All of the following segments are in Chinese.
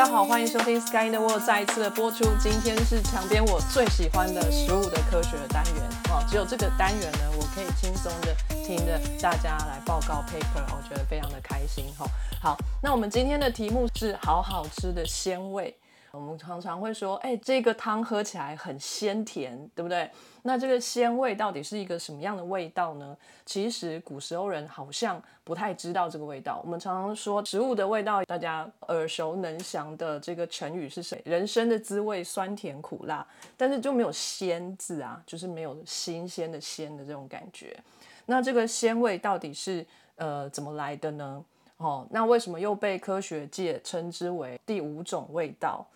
大家好，欢迎收听《Sky in the World》再一次的播出。今天是墙边我最喜欢的食物的科学单元哦，只有这个单元呢，我可以轻松的听着大家来报告 paper，我觉得非常的开心哈。好，那我们今天的题目是好好吃的鲜味。我们常常会说，哎，这个汤喝起来很鲜甜，对不对？那这个鲜味到底是一个什么样的味道呢？其实古时候人好像不太知道这个味道。我们常常说食物的味道，大家耳熟能详的这个成语是谁？人生的滋味，酸甜苦辣，但是就没有鲜字啊，就是没有新鲜的鲜的这种感觉。那这个鲜味到底是呃怎么来的呢？哦，那为什么又被科学界称之为第五种味道？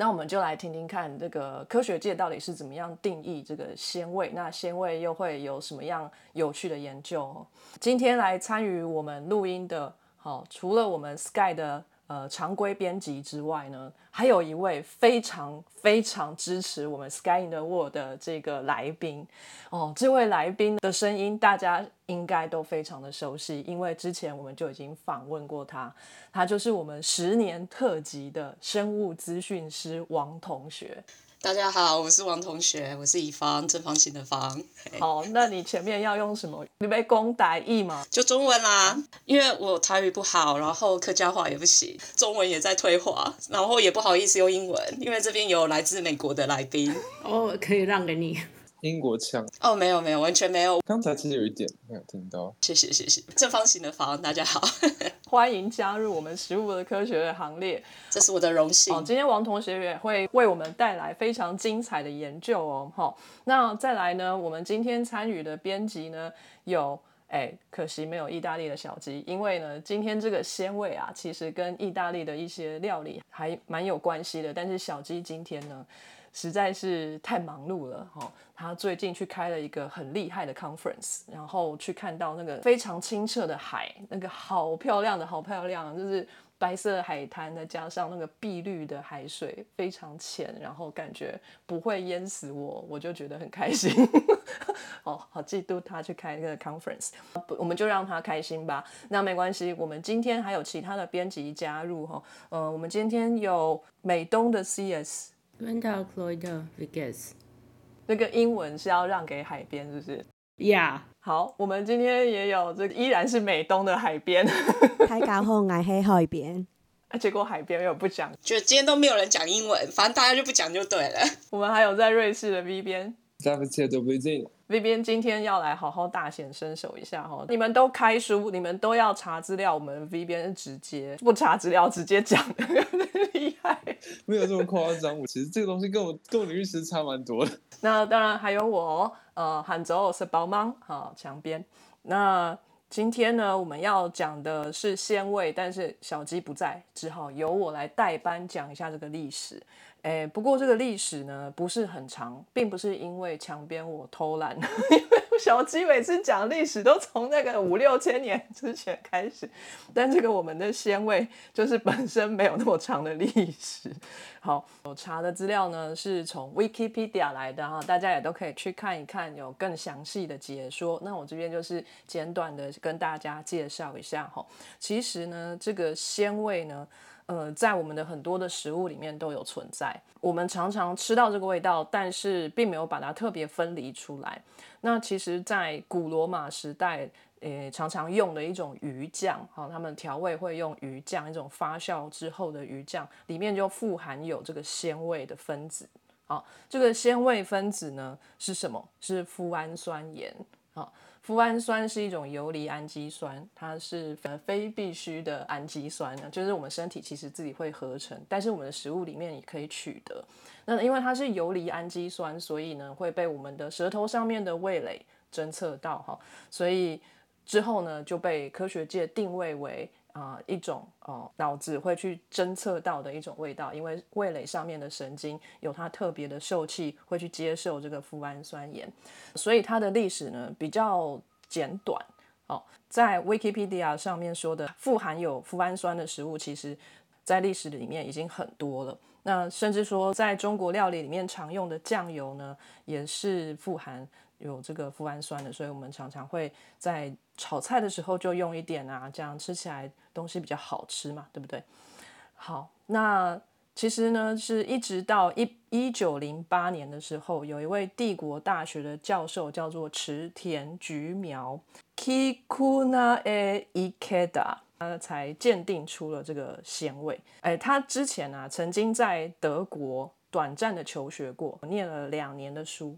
那我们就来听听看，这个科学界到底是怎么样定义这个鲜味？那鲜味又会有什么样有趣的研究？今天来参与我们录音的，好，除了我们 Sky 的。呃，常规编辑之外呢，还有一位非常非常支持我们 Sky in the World 的这个来宾哦。这位来宾的声音大家应该都非常的熟悉，因为之前我们就已经访问过他，他就是我们十年特辑的生物资讯师王同学。大家好，我是王同学，我是乙方正方形的方。好，那你前面要用什么？你被公台译吗？就中文啦，因为我台语不好，然后客家话也不行，中文也在退化，然后也不好意思用英文，因为这边有来自美国的来宾。哦，可以让给你。英国腔哦，没有没有，完全没有。刚才其实有一点没有听到。谢谢谢谢，正方形的房，大家好，欢迎加入我们食物的科学的行列，这是我的荣幸。哦，今天王同学也会为我们带来非常精彩的研究哦。哈，那再来呢，我们今天参与的编辑呢有，哎，可惜没有意大利的小鸡，因为呢，今天这个鲜味啊，其实跟意大利的一些料理还蛮有关系的，但是小鸡今天呢。实在是太忙碌了哈，他最近去开了一个很厉害的 conference，然后去看到那个非常清澈的海，那个好漂亮的好漂亮，就是白色海滩，再加上那个碧绿的海水，非常浅，然后感觉不会淹死我，我就觉得很开心。哦，好嫉妒他去开那个 conference，我们就让他开心吧。那没关系，我们今天还有其他的编辑加入哈，呃，我们今天有美东的 CS。Randall Cloyd Vegas，那个英文是要让给海边，是不是？Yeah。好，我们今天也有这个，依然是美东的海边。太搞后爱黑海边，啊结果海边又不讲，就今天都没有人讲英文，反正大家就不讲就对了。我们还有在瑞士的 V 边。在不切都不进。V 边今天要来好好大显身手一下哈！你们都开书，你们都要查资料，我们 V 边直接不查资料直接讲，厉害。没有这么夸张，我其实这个东西跟我跟我领域其实差蛮多的。那当然还有我，呃，杭州是包芒哈墙边。那今天呢，我们要讲的是鲜味，但是小鸡不在，只好由我来代班讲一下这个历史。哎，不过这个历史呢不是很长，并不是因为墙边我偷懒，因为小鸡每次讲历史都从那个五六千年之前开始，但这个我们的鲜味就是本身没有那么长的历史。好，我查的资料呢是从 Wikipedia 来的哈，大家也都可以去看一看，有更详细的解说。那我这边就是简短的跟大家介绍一下哈。其实呢，这个鲜味呢。呃，在我们的很多的食物里面都有存在。我们常常吃到这个味道，但是并没有把它特别分离出来。那其实，在古罗马时代，呃，常常用的一种鱼酱，哈，他们调味会用鱼酱，一种发酵之后的鱼酱，里面就富含有这个鲜味的分子。好，这个鲜味分子呢是什么？是富氨酸盐。好。脯氨酸是一种游离氨基酸，它是呃非必需的氨基酸呢，就是我们身体其实自己会合成，但是我们的食物里面也可以取得。那因为它是游离氨基酸，所以呢会被我们的舌头上面的味蕾侦测到哈，所以之后呢就被科学界定位为。啊，一种哦，脑子会去侦测到的一种味道，因为味蕾上面的神经有它特别的受气，会去接受这个脯氨酸盐，所以它的历史呢比较简短。哦，在 Wikipedia 上面说的富含有脯氨酸的食物，其实在历史里面已经很多了。那甚至说，在中国料理里面常用的酱油呢，也是富含。有这个富氨酸的，所以我们常常会在炒菜的时候就用一点啊，这样吃起来东西比较好吃嘛，对不对？好，那其实呢，是一直到一一九零八年的时候，有一位帝国大学的教授叫做池田菊苗 （Kikuna e Ikeda），他才鉴定出了这个鲜味。哎，他之前啊，曾经在德国短暂的求学过，念了两年的书。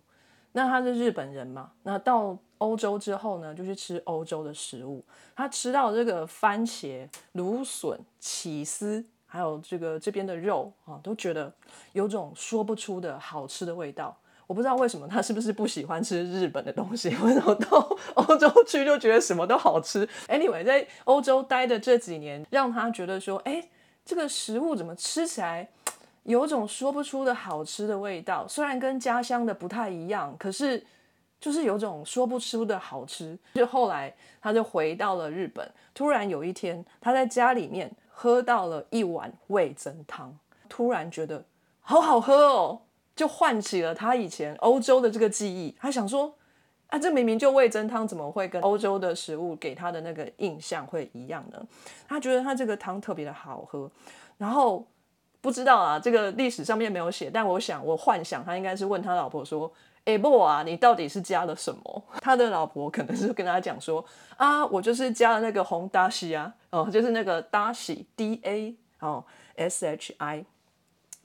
那他是日本人嘛？那到欧洲之后呢，就去吃欧洲的食物。他吃到这个番茄、芦笋、起司，还有这个这边的肉啊，都觉得有种说不出的好吃的味道。我不知道为什么他是不是不喜欢吃日本的东西，为什么到欧洲去就觉得什么都好吃？Anyway，在欧洲待的这几年，让他觉得说，哎，这个食物怎么吃起来？有种说不出的好吃的味道，虽然跟家乡的不太一样，可是就是有种说不出的好吃。就后来他就回到了日本，突然有一天他在家里面喝到了一碗味增汤，突然觉得好好喝哦，就唤起了他以前欧洲的这个记忆。他想说啊，这明明就味增汤，怎么会跟欧洲的食物给他的那个印象会一样呢？他觉得他这个汤特别的好喝，然后。不知道啊，这个历史上面没有写，但我想，我幻想他应该是问他老婆说：“哎，不啊，你到底是加了什么？” 他的老婆可能是跟他讲说：“啊，我就是加了那个红达西啊，哦，就是那个达西 D A 哦 S H I，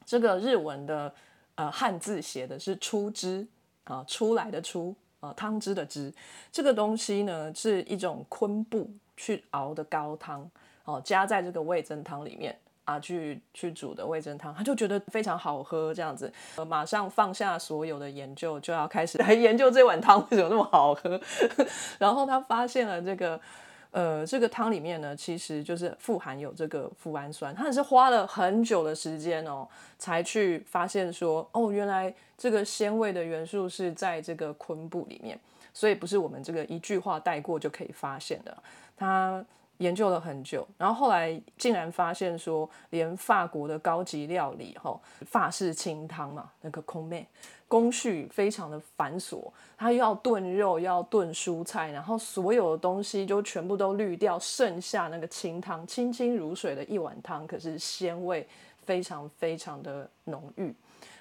这个日文的呃汉字写的是出汁啊，出来的出啊，汤汁的汁。这个东西呢是一种昆布去熬的高汤哦，加在这个味增汤里面。”啊，去去煮的味噌汤，他就觉得非常好喝，这样子，呃，马上放下所有的研究，就要开始 来研究这碗汤为什么那么好喝。然后他发现了这个，呃，这个汤里面呢，其实就是富含有这个富氨酸。他也是花了很久的时间哦，才去发现说，哦，原来这个鲜味的元素是在这个昆布里面，所以不是我们这个一句话带过就可以发现的。他。研究了很久，然后后来竟然发现说，连法国的高级料理，哈，法式清汤嘛，那个空妹工序非常的繁琐，它要炖肉，要炖蔬菜，然后所有的东西就全部都滤掉，剩下那个清汤，清清如水的一碗汤，可是鲜味非常非常的浓郁。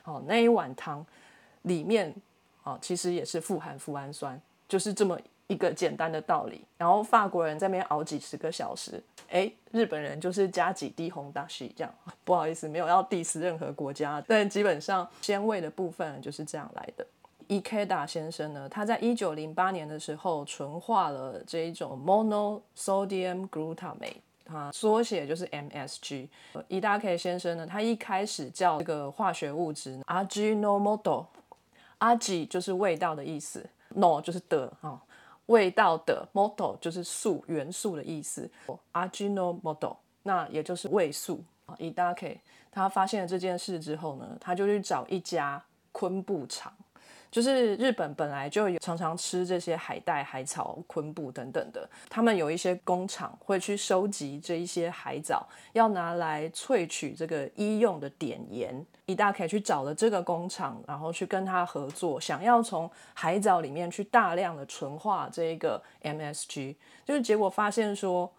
好，那一碗汤里面，啊，其实也是富含富氨酸，就是这么。一个简单的道理，然后法国人在那边熬几十个小时，哎，日本人就是加几滴红大西这样。不好意思，没有要 diss 任何国家，但基本上鲜味的部分就是这样来的。Ikeda 先生呢，他在一九零八年的时候纯化了这一种 monosodium glutamate，它缩写就是 MSG。伊达 K 先生呢，他一开始叫这个化学物质 Ajinomoto，Aj 就是味道的意思，No 就是的啊。味道的 model 就是素元素的意思，arginal model 那也就是味素啊。伊达 K 他发现了这件事之后呢，他就去找一家昆布厂。就是日本本来就有常常吃这些海带、海草、昆布等等的，他们有一些工厂会去收集这一些海藻，要拿来萃取这个医用的碘盐。一大可以去找了这个工厂，然后去跟他合作，想要从海藻里面去大量的纯化这一个 MSG，就是结果发现说，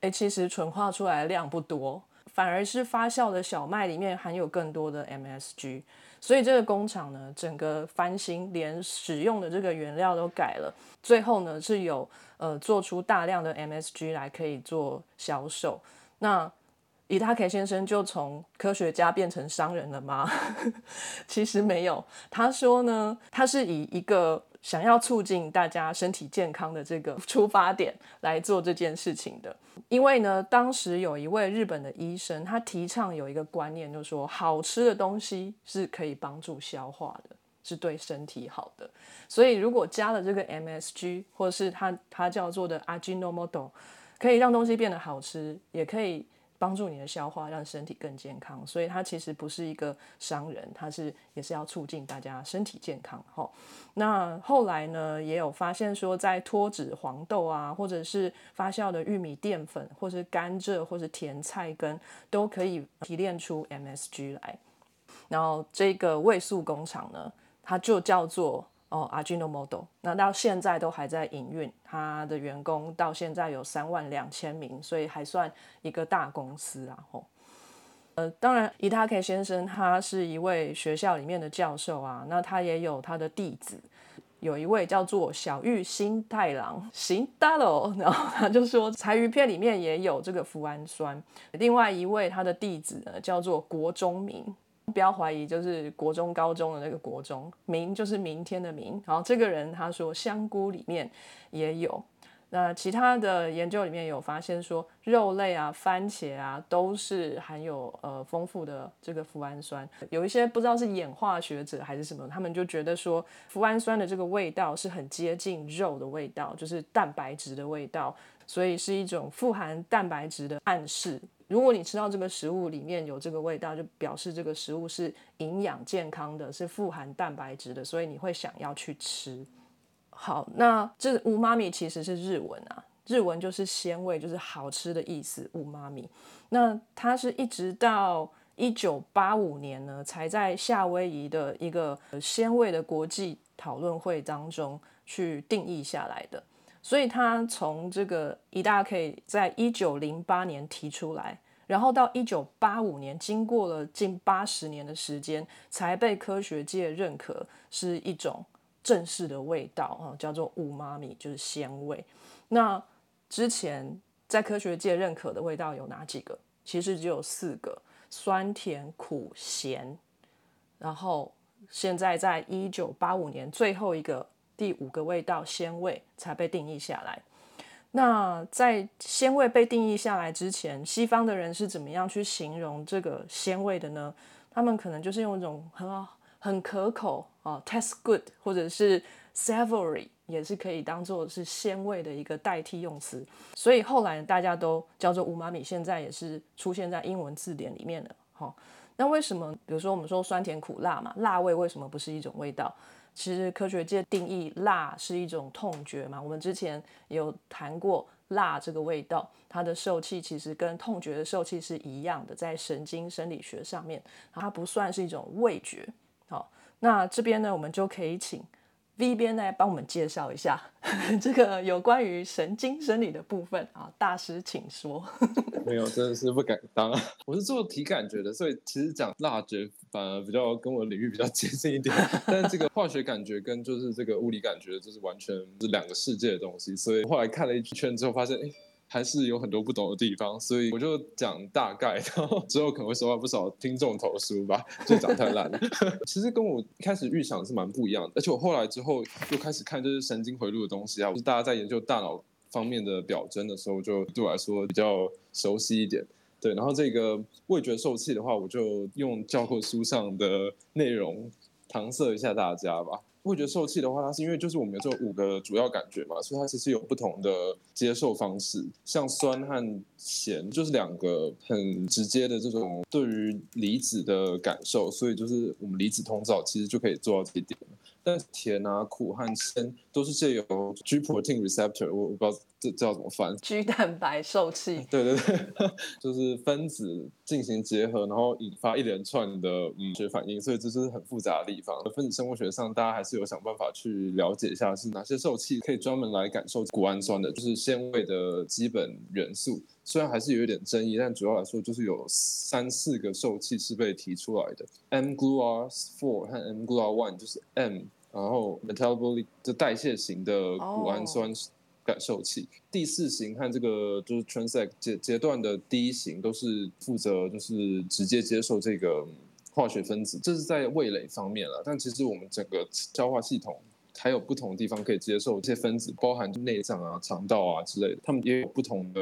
哎，其实纯化出来的量不多，反而是发酵的小麦里面含有更多的 MSG。所以这个工厂呢，整个翻新，连使用的这个原料都改了。最后呢，是有呃做出大量的 MSG 来可以做销售。那伊塔克先生就从科学家变成商人了吗？其实没有。他说呢，他是以一个想要促进大家身体健康的这个 出发点来做这件事情的。因为呢，当时有一位日本的医生，他提倡有一个观念，就是说好吃的东西是可以帮助消化的，是对身体好的。所以如果加了这个 MSG，或是他他叫做的 a g i n o m o t o 可以让东西变得好吃，也可以。帮助你的消化，让身体更健康，所以它其实不是一个商人，它是也是要促进大家身体健康。哈，那后来呢，也有发现说，在脱脂黄豆啊，或者是发酵的玉米淀粉，或是甘蔗，或者甜菜根，都可以提炼出 MSG 来。然后这个味素工厂呢，它就叫做。哦，Agino Model，那到现在都还在营运，他的员工到现在有三万两千名，所以还算一个大公司啊。吼，呃，当然，伊塔 K 先生他是一位学校里面的教授啊，那他也有他的弟子，有一位叫做小玉新太郎新大喽，然后他就说柴鱼片里面也有这个脯氨酸。另外一位他的弟子呢叫做国中明，不要怀疑，就是国中高中的那个国中明，就是明天的明。然后这个人他说香菇里面也有。那其他的研究里面有发现说，肉类啊、番茄啊都是含有呃丰富的这个脯氨酸。有一些不知道是演化学者还是什么，他们就觉得说，脯氨酸的这个味道是很接近肉的味道，就是蛋白质的味道，所以是一种富含蛋白质的暗示。如果你吃到这个食物里面有这个味道，就表示这个食物是营养健康的，是富含蛋白质的，所以你会想要去吃。好，那这乌妈咪其实是日文啊，日文就是鲜味，就是好吃的意思。乌妈咪，那它是一直到一九八五年呢，才在夏威夷的一个鲜味的国际讨论会当中去定义下来的。所以他从这个一大可以在一九零八年提出来，然后到一九八五年，经过了近八十年的时间，才被科学界认可是一种。正式的味道啊，叫做五妈咪，就是鲜味。那之前在科学界认可的味道有哪几个？其实只有四个：酸、甜、苦、咸。然后现在在一九八五年，最后一个第五个味道鲜味才被定义下来。那在鲜味被定义下来之前，西方的人是怎么样去形容这个鲜味的呢？他们可能就是用一种很好。很可口啊，taste good，或者是 savory，也是可以当做是鲜味的一个代替用词。所以后来大家都叫做五妈米，现在也是出现在英文字典里面的。哈，那为什么？比如说我们说酸甜苦辣嘛，辣味为什么不是一种味道？其实科学界定义辣是一种痛觉嘛。我们之前有谈过辣这个味道，它的受气其实跟痛觉的受气是一样的，在神经生理学上面，它不算是一种味觉。好，那这边呢，我们就可以请 V 边呢帮我们介绍一下这个有关于神经生理的部分啊，大师请说。没有，真的是不敢当。我是做体感觉的，所以其实讲蜡觉反而比较跟我领域比较接近一点。但这个化学感觉跟就是这个物理感觉，就是完全是两个世界的东西。所以后来看了一圈之后，发现哎。还是有很多不懂的地方，所以我就讲大概，然后之后可能会收到不少听众投诉吧，就讲太烂了。其实跟我一开始预想是蛮不一样的，而且我后来之后又开始看就是神经回路的东西啊，就是大家在研究大脑方面的表征的时候，就对我来说比较熟悉一点。对，然后这个味觉受气的话，我就用教科书上的内容搪塞一下大家吧。味觉受气的话，它是因为就是我们有这五个主要感觉嘛，所以它其实有不同的接受方式。像酸和咸就是两个很直接的这种对于离子的感受，所以就是我们离子通道其实就可以做到这一点。但甜啊、苦和鲜都是借由 G protein receptor，我我不知道这叫怎么翻。G 蛋白受气。对 对对，就是分子进行结合，然后引发一连串的嗯学反应，所以这是很复杂的地方。分子生物学上，大家还是有想办法去了解一下是哪些受气可以专门来感受谷氨酸的，就是纤维的基本元素。虽然还是有一点争议，但主要来说就是有三四个受气是被提出来的，M GLUR4 和 M GLUR1 就是 M，然后 metabolic 就代谢型的谷氨酸感受器，第四型和这个就是 transact 阶阶段的第一型都是负责就是直接接受这个化学分子，这是在味蕾方面了。但其实我们整个消化系统还有不同的地方可以接受这些分子，包含内脏啊、肠道啊之类的，他们也有不同的。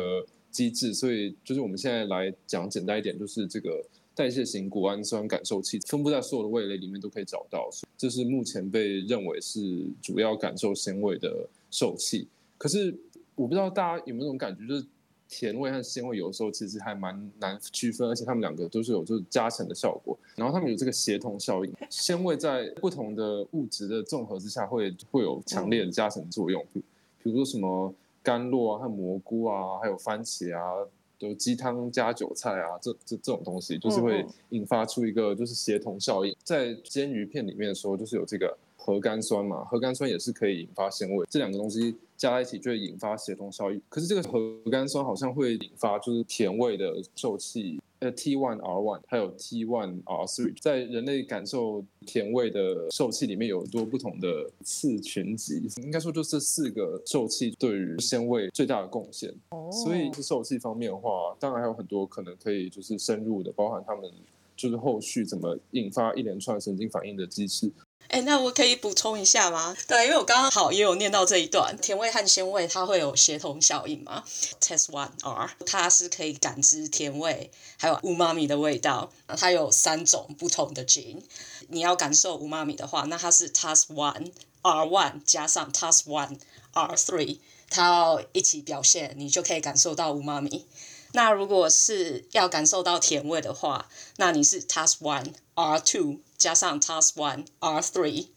机制，所以就是我们现在来讲简单一点，就是这个代谢型谷氨酸感受器分布在所有的味蕾里面都可以找到，这是目前被认为是主要感受鲜味的受器。可是我不知道大家有没有这种感觉，就是甜味和鲜味有的时候其实还蛮难区分，而且它们两个都是有就是加成的效果，然后它们有这个协同效应，鲜味在不同的物质的综合之下会会有强烈的加成作用，比比如说什么。甘露啊，和蘑菇啊，还有番茄啊，有鸡汤加韭菜啊，这这这种东西，就是会引发出一个就是协同效应。在煎鱼片里面的时候，就是有这个核苷酸嘛，核苷酸也是可以引发鲜味。这两个东西加在一起就会引发协同效应。可是这个核苷酸好像会引发就是甜味的受气。呃 T one R one 还有 T one R three，在人类感受甜味的受气里面有很多不同的次群集，应该说就这四个受气对于鲜味最大的贡献。哦所以是受气方面的话，当然还有很多可能可以就是深入的，包含他们就是后续怎么引发一连串神经反应的机制。哎，那我可以补充一下吗？对，因为我刚刚好也有念到这一段，甜味和鲜味它会有协同效应嘛。Test one R，它是可以感知甜味还有乌妈咪的味道，它有三种不同的基因。你要感受乌妈咪的话，那它是 Task one R one 加上 Task one R three，它要一起表现，你就可以感受到乌妈咪。那如果是要感受到甜味的话，那你是 Task One R Two 加上 Task One R Three，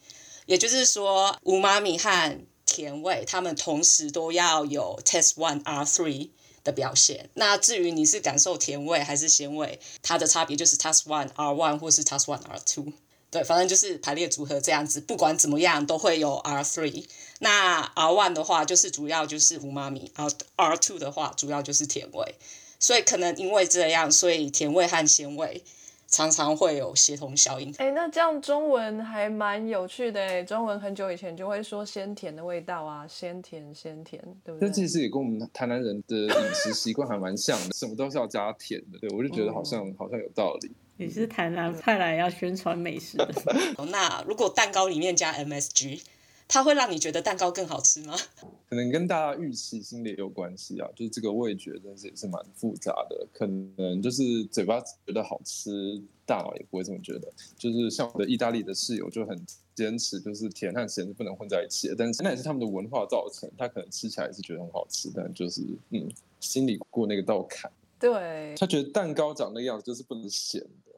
也就是说，无妈咪和甜味它们同时都要有 Task One R Three 的表现。那至于你是感受甜味还是咸味，它的差别就是 Task One R One 或是 Task One R Two。对，反正就是排列组合这样子，不管怎么样都会有 R three。那 R one 的话，就是主要就是无妈咪，R R two 的话，主要就是甜味。所以可能因为这样，所以甜味和咸味常常会有协同效应。哎，那这样中文还蛮有趣的哎，中文很久以前就会说鲜甜的味道啊，鲜甜鲜甜，对不对？但其实也跟我们台南人的饮食习惯还蛮像的，什么都是要加甜的。对我就觉得好像、好像有道理。你是台南派来要宣传美食的，那如果蛋糕里面加 MSG，它会让你觉得蛋糕更好吃吗？可能跟大家预期心理也有关系啊，就是这个味觉真是也是蛮复杂的，可能就是嘴巴觉得好吃，大脑也不会这么觉得。就是像我的意大利的室友就很坚持，就是甜和咸是不能混在一起的，但是那也是他们的文化造成，他可能吃起来也是觉得很好吃，但就是嗯，心里过那个道坎，对，他觉得蛋糕长那个样子就是不能咸的。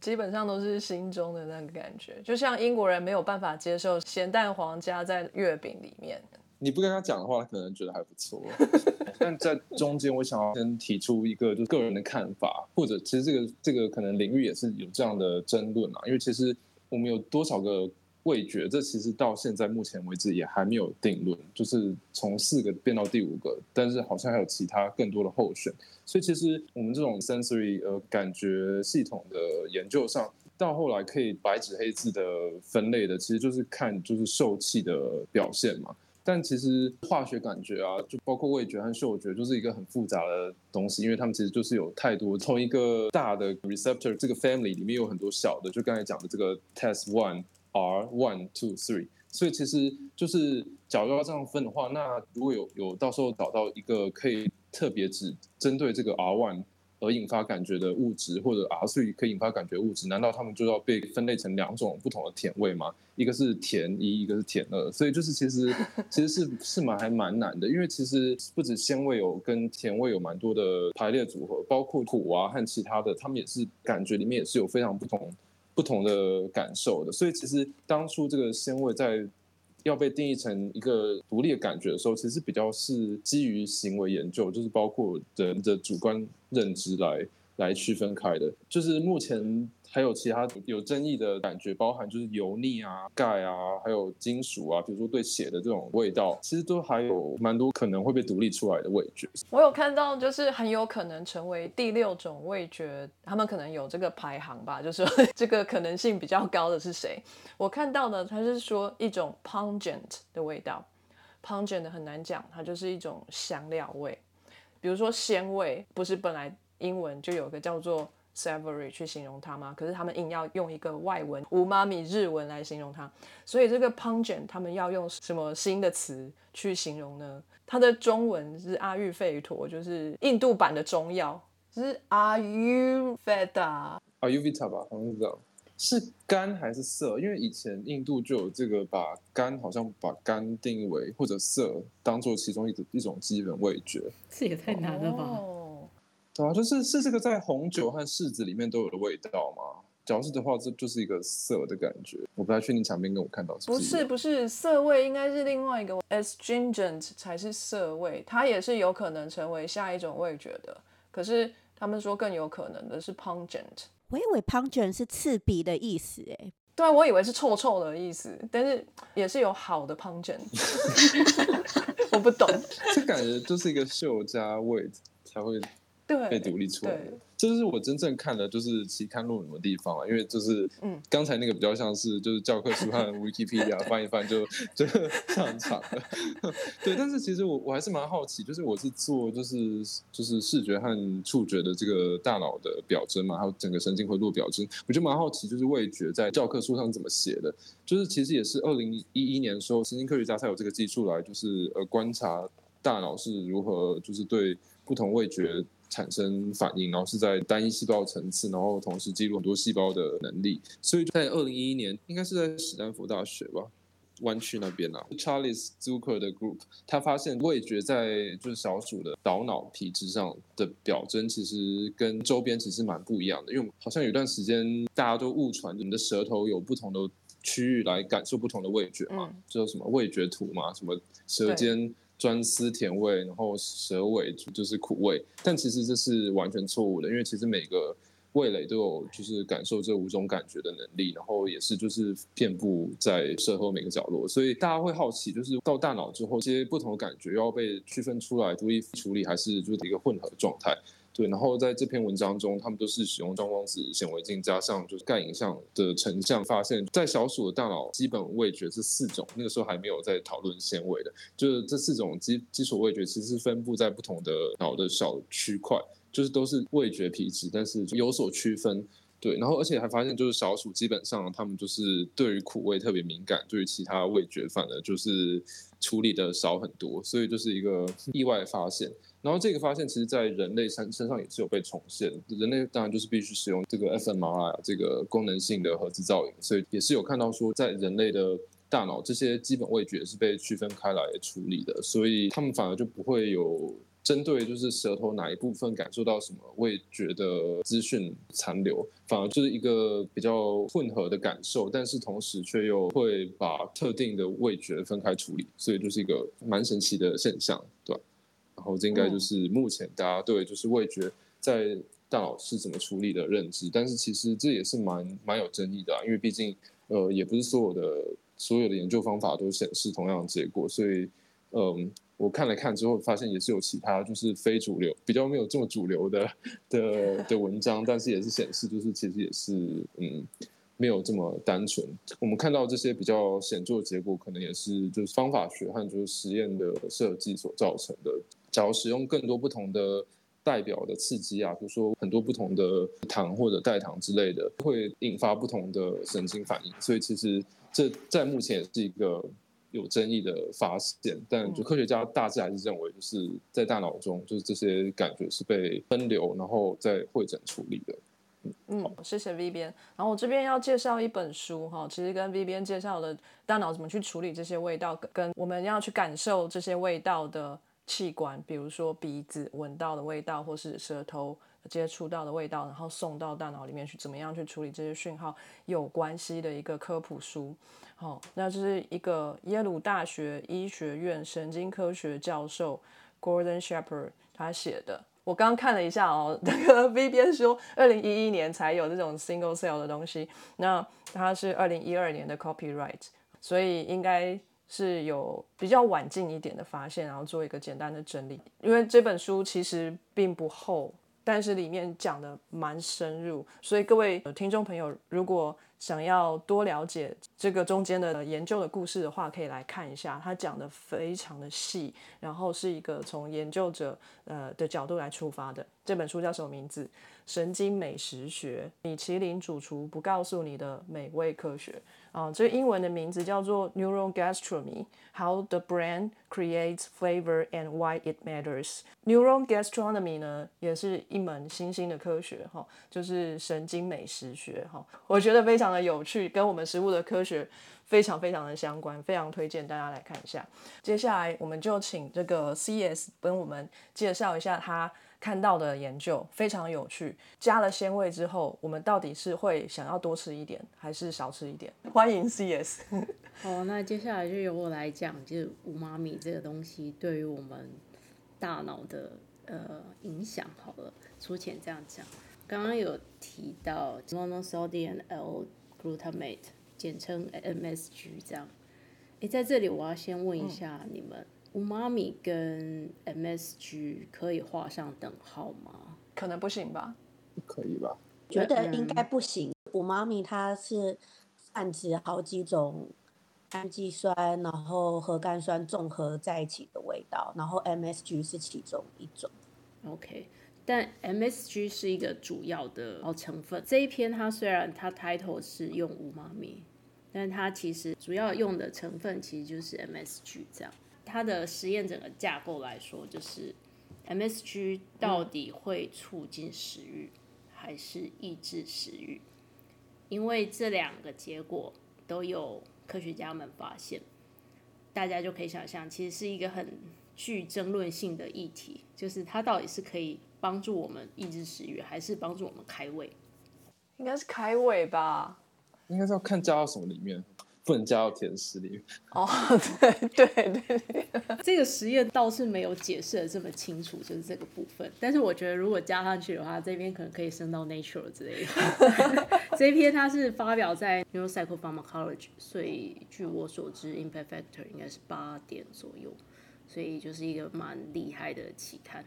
基本上都是心中的那个感觉，就像英国人没有办法接受咸蛋黄加在月饼里面。你不跟他讲的话，他可能觉得还不错。但在中间，我想要先提出一个就是个人的看法，或者其实这个这个可能领域也是有这样的争论啊。因为其实我们有多少个味觉，这其实到现在目前为止也还没有定论，就是从四个变到第五个，但是好像还有其他更多的候选。所以其实我们这种 sensory 呃感觉系统的研究上，到后来可以白纸黑字的分类的，其实就是看就是受气的表现嘛。但其实化学感觉啊，就包括味觉和嗅觉，就是一个很复杂的东西，因为他们其实就是有太多从一个大的 receptor 这个 family 里面有很多小的，就刚才讲的这个 test one R one two three，所以其实就是假如要这样分的话，那如果有有到时候找到一个可以特别只针对这个 R one 而引发感觉的物质，或者 R three 可以引发感觉物质，难道他们就要被分类成两种不同的甜味吗？一个是甜一，一个是甜二，所以就是其实 其实是是蛮还蛮难的，因为其实不止鲜味有跟甜味有蛮多的排列组合，包括苦啊和其他的，他们也是感觉里面也是有非常不同不同的感受的，所以其实当初这个鲜味在要被定义成一个独立的感觉的时候，其实比较是基于行为研究，就是包括人的主观认知来来区分开的。就是目前还有其他有争议的感觉，包含就是油腻啊、钙啊，还有金属啊，比如说对血的这种味道，其实都还有蛮多可能会被独立出来的味觉。我有看到，就是很有可能成为第六种味觉，他们可能有这个排行吧，就是说 这个可能性比较高的是谁？我看到的，他是说一种 pungent 的味道，pungent 很难讲，它就是一种香料味，比如说鲜味，不是本来英文就有个叫做 savory 去形容它吗？可是他们硬要用一个外文无妈咪日文来形容它，所以这个 pungent 他们要用什么新的词去形容呢？它的中文是阿育吠陀，就是印度版的中药，是 Ayurveda。Ayurveda 吧，好像是这样。是干还是色？因为以前印度就有这个把干好像把干定义为或者色当做其中一种一种基本味觉。这也太难了吧？哦，对啊，就是是这个在红酒和柿子里面都有的味道吗？假如是的话，这就是一个涩的感觉。我不太确定墙边跟我看到是不是不是，涩味应该是另外一个，astringent 才是涩味，它也是有可能成为下一种味觉的。可是他们说更有可能的是 pungent。我以为 pungent 是刺鼻的意思，哎，对啊，我以为是臭臭的意思，但是也是有好的 pungent。我不懂，这感觉就是一个嗅加味才会被对独立出来的。这就是我真正看的，就是期刊论文的地方啊。因为就是，嗯刚才那个比较像是就是教科书和 Wikipedia 翻一翻就就 上场了。对，但是其实我我还是蛮好奇，就是我是做就是就是视觉和触觉的这个大脑的表征嘛，还有整个神经回路表征，我就蛮好奇，就是味觉在教科书上怎么写的。就是其实也是二零一一年的时候，神经科学家才有这个技术来，就是呃观察大脑是如何就是对不同味觉产生反应，然后是在单一细胞层次，然后同时记录很多细胞的能力。所以在二零一一年，应该是在史丹佛大学吧。湾区那边啊，Charles Zucker 的 group，他发现味觉在就是小鼠的岛脑皮质上的表征，其实跟周边其实蛮不一样的。因为好像有段时间大家都误传，你们的舌头有不同的区域来感受不同的味觉嘛，嗯叫什么味觉图嘛，什么舌尖专司甜味，然后舌尾就是苦味。但其实这是完全错误的，因为其实每个味蕾都有就是感受这五种感觉的能力，然后也是就是遍布在舌头每个角落，所以大家会好奇，就是到大脑之后，这些不同的感觉要被区分出来，独立处理，还是就是一个混合状态？对，然后在这篇文章中，他们都是使用双光子显微镜加上就是干影像的成像，发现，在小鼠的大脑基本味觉是四种，那个时候还没有在讨论纤维的，就是这四种基基础味觉其实是分布在不同的脑的小区块，就是都是味觉皮质，但是有所区分。对，然后而且还发现，就是小鼠基本上他们就是对于苦味特别敏感，对于其他味觉反而就是处理的少很多，所以就是一个意外发现。然后这个发现其实，在人类身身上也是有被重现。人类当然就是必须使用这个 fMRI 这个功能性的核磁造影，所以也是有看到说，在人类的大脑这些基本味觉是被区分开来处理的，所以他们反而就不会有针对就是舌头哪一部分感受到什么味觉的资讯残留，反而就是一个比较混合的感受，但是同时却又会把特定的味觉分开处理，所以就是一个蛮神奇的现象，对吧？然后这应该就是目前大家对就是味觉在大脑是怎么处理的认知，但是其实这也是蛮蛮有争议的、啊，因为毕竟呃也不是所有的所有的研究方法都显示同样的结果，所以嗯。我看了看之后，发现也是有其他就是非主流、比较没有这么主流的的 的文章，但是也是显示就是其实也是嗯没有这么单纯。我们看到这些比较显著的结果，可能也是就是方法学和就是实验的设计所造成的。假如使用更多不同的代表的刺激啊，比如说很多不同的糖或者代糖之类的，会引发不同的神经反应。所以其实这在目前也是一个。有争议的发现，但就科学家大致还是认为，就是在大脑中，就是这些感觉是被分流，然后再会诊处理的。嗯，谢谢 V 边。然后我这边要介绍一本书哈，其实跟 V 边介绍的大脑怎么去处理这些味道，跟我们要去感受这些味道的器官，比如说鼻子闻到的味道，或是舌头接触到的味道，然后送到大脑里面去，怎么样去处理这些讯号有关系的一个科普书。好、那这是一个耶鲁大学医学院神经科学教授 Gordon Shepherd 他写的。我刚刚看了一下哦，那个 V 边说，二零一一年才有这种 single cell 的东西，那它是二零一二年的 copyright，所以应该是有比较晚近一点的发现，然后做一个简单的整理。因为这本书其实并不厚，但是里面讲的蛮深入，所以各位听众朋友如果想要多了解这个中间的研究的故事的话，可以来看一下，他讲的非常的细，然后是一个从研究者呃的角度来出发的。这本书叫什么名字？神经美食学：米其林主厨不告诉你的美味科学啊，这英文的名字叫做 Neurogastronomy：How the Brain Creates Flavor and Why It Matters。Neurogastronomy 呢，也是一门新兴的科学哈，就是神经美食学哈，我觉得非常的有趣，跟我们食物的科学非常非常的相关，非常推荐大家来看一下。接下来我们就请这个 CS 跟我们介绍一下他看到的研究，非常有趣。加了鲜味之后，我们到底是会想要多吃一点，还是少吃一点？欢迎 CS。好，那接下来就由我来讲，就是五妈咪这个东西对于我们大脑的呃影响。好了，粗浅这样讲。刚刚有提到 monosodium L glutamate，简称 MSG 这样。诶，在这里我要先问一下你们，五妈咪跟 MSG 可以画上等号吗？可能不行吧？可以吧？觉得应该不行。五妈咪它是泛指好几种氨基酸，然后核苷酸综合在一起的味道，然后 MSG 是其中一种。OK，但 MSG 是一个主要的成分。这一篇它虽然它 title 是用五妈咪，但它其实主要用的成分其实就是 MSG 这样。它的实验整个架构来说，就是 MSG 到底会促进食欲、还是抑制食欲？因为这两个结果都有科学家们发现，大家就可以想象，其实是一个很具争论性的议题，就是它到底是可以帮助我们抑制食欲，还是帮助我们开胃？应该是开胃吧？应该是要看加到什么里面，不能加到甜食里面。哦，对对对对，这个实验倒是没有解释的这么清楚，就是这个部分。但是我觉得如果加上去的话，这边可能可以升到 Nature 之类的。这一篇它是发表在 Neuropsychopharmacology，所以据我所知，Impact Factor 应该是八点左右，所以就是一个蛮厉害的期刊。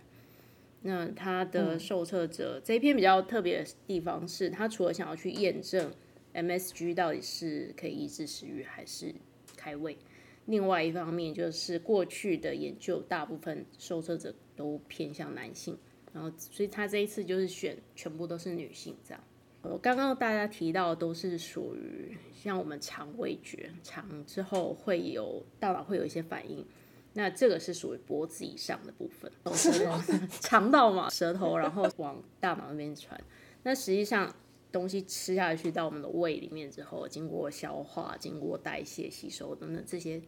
那它的受测者、这一篇比较特别的地方是，他除了想要去验证 MSG 到底是可以抑制食欲还是开胃，另外一方面就是过去的研究大部分受测者都偏向男性，然后所以他这一次就是选全部都是女性这样。我，刚刚大家提到的都是属于像我们肠味觉，肠之后会有大脑会有一些反应，那这个是属于脖子以上的部分，肠道嘛，舌头然后往大脑那边传。那实际上东西吃下去到我们的胃里面之后，经过消化、经过代谢、吸收等等这些，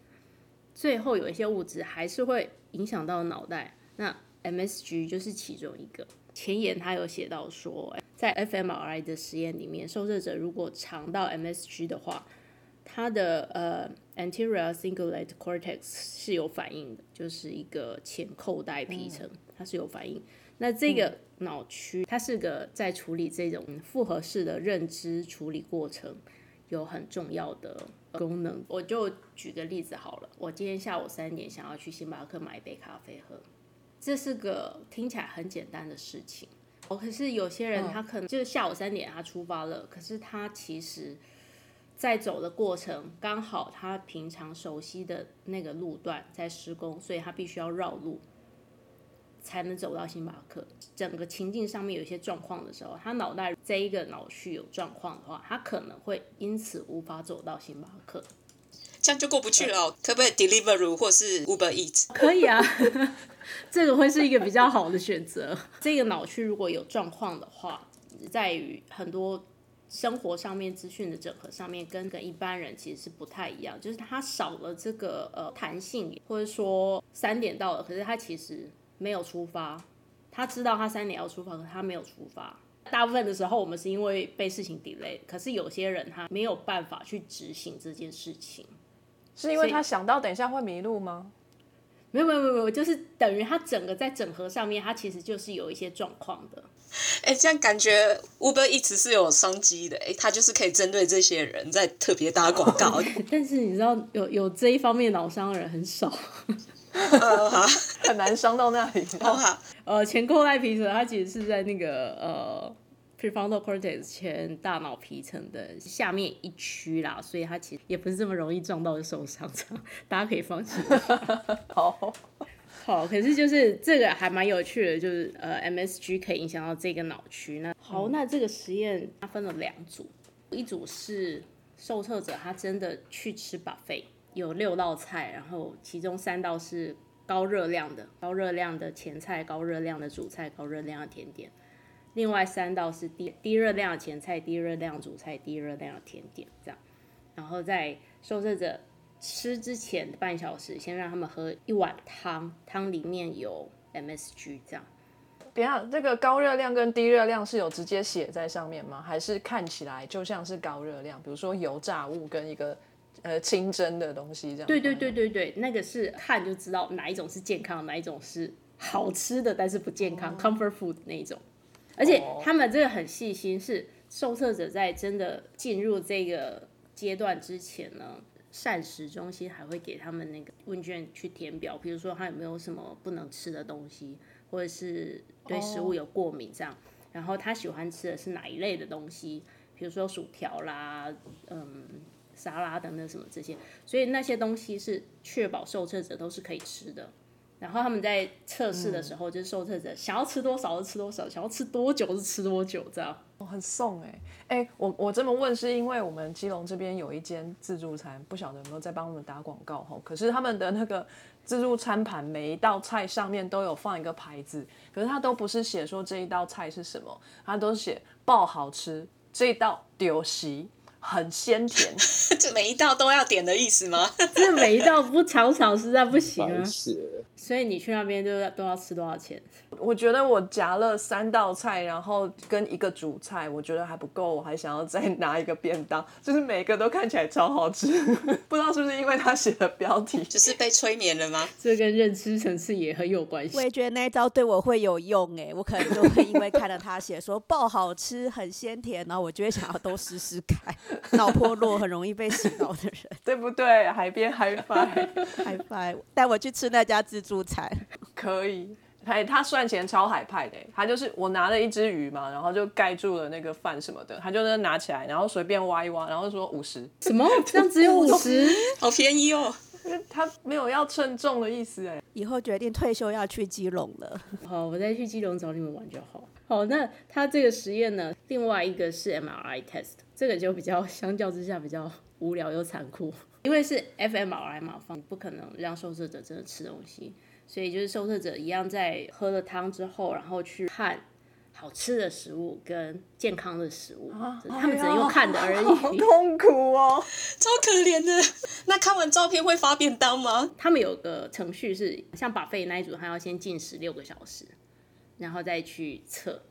最后有一些物质还是会影响到脑袋。那 MSG 就是其中一个。前言他有写到说，在 fMRI 的实验里面，受试者如果尝到 MSG 的话，它的呃 anterior cingulate cortex 是有反应的，就是一个前扣带皮层，它是有反应。那这个脑区，它是个在处理这种复合式的认知处理过程有很重要的功能。我就举个例子好了，我今天下午三点想要去星巴克买一杯咖啡喝，这是个听起来很简单的事情。哦，可是有些人他可能就是下午三点他出发了，可是他其实在走的过程刚好他平常熟悉的那个路段在施工，所以他必须要绕路。才能走到星巴克。整个情境上面有一些状况的时候，他脑袋这一个脑区有状况的话，他可能会因此无法走到星巴克。这样就过不去了、哦。可不可以 Deliveroo 或是 Uber Eats？可以啊，这个会是一个比较好的选择。这个脑区如果有状况的话，在于很多生活上面资讯的整合上面，跟跟一般人其实是不太一样，就是他少了这个呃弹性，或者说三点到了，可是他其实没有出发，他知道他三点要出发，可他没有出发。大部分的时候，我们是因为被事情 delay，可是有些人他没有办法去执行这件事情。是因为他想到等一下会迷路吗？没有没有没有没有，就是等于他整个在整合上面，他其实就是有一些状况的。哎，这样感觉 Uber Eats 是有商机的，哎，他就是可以针对这些人在特别打广告。但是你知道，有有这一方面脑伤的人很少。很难伤到那里。哦哈，呃，前扣带皮层它其实是在那个呃 prefrontal cortex 前大脑皮层的下面一区啦，所以它其实也不是这么容易撞到就受伤，大家可以放心。好，好，可是就是这个还蛮有趣的，就是呃 MSG 可以影响到这个脑区。那好，那这个实验它分了两组，一组是受测者他真的去吃 buffet。有六道菜，然后其中三道是高热量的，高热量的前菜、高热量的主菜、高热量的甜点。另外三道是低低热量的前菜、低热量主菜、低热量的甜点，这样。然后在受试者吃之前半小时，先让他们喝一碗汤，汤里面有 MSG，这样。等下，这个高热量跟低热量是有直接写在上面吗？还是看起来就像是高热量？比如说油炸物跟一个。呃，清蒸的东西这样。对对对对对，那个是看就知道哪一种是健康，哪一种是好吃的，但是不健康、oh.，comfort food 那一种。而且他们这个很细心，是受测者在真的进入这个阶段之前呢，膳食中心还会给他们那个问卷去填表，比如说他有没有什么不能吃的东西，或者是对食物有过敏这样。然后他喜欢吃的是哪一类的东西，比如说薯条啦，嗯，沙拉等等什么这些，所以那些东西是确保受测者都是可以吃的。然后他们在测试的时候，就是受测者想要吃多少就吃多少，想要吃多久就吃多久，这样。哦，很送哎、哎、我我这么问是因为我们基隆这边有一间自助餐，不晓得有没有在帮我们打广告哈？可是他们的那个自助餐盘每一道菜上面都有放一个牌子，可是他都不是写说这一道菜是什么，他都是写爆好吃，这一道丢席很鲜甜，就每一道都要点的意思吗？这每一道不炒炒实在不行啊白。血，所以你去那边就要都要吃多少钱？我觉得我夹了三道菜，然后跟一个主菜，我觉得还不够，我还想要再拿一个便当，就是每个都看起来超好吃，不知道是不是因为他写的标题。就是被催眠了吗？这跟认知层次也很有关系我。也觉得那一招对我会有用哎，我可能就会因为看了他写说 爆好吃、很鲜甜，然后我就会想要都试试看。脑破落很容易被洗脑的人，对不对？海边嗨翻嗨翻，带我去吃那家自助餐。可以。他他算钱超海派的欸，他就是我拿了一只鱼嘛，然后就盖住了那个饭什么的，他就那拿起来，然后随便挖一挖，然后说五十，什么？这样只有五十？好便宜哦！因 为他没有要称重的意思哎。以后决定退休要去基隆了。好，我再去基隆找你们玩就好。好，那他这个实验呢，另外一个是 MRI test，这个就比较相较之下比较无聊又残酷，因为是 fMRI 嘛，放不可能让受试者真的吃东西，所以就是受测者一样在喝了汤之后，然后去看好吃的食物跟健康的食物，他们只能用看的而哎好。痛苦哦。超可怜的。那看完照片会发便当吗？他们有个程序是像把费那一组，他要先进食六个小时，然后再去测，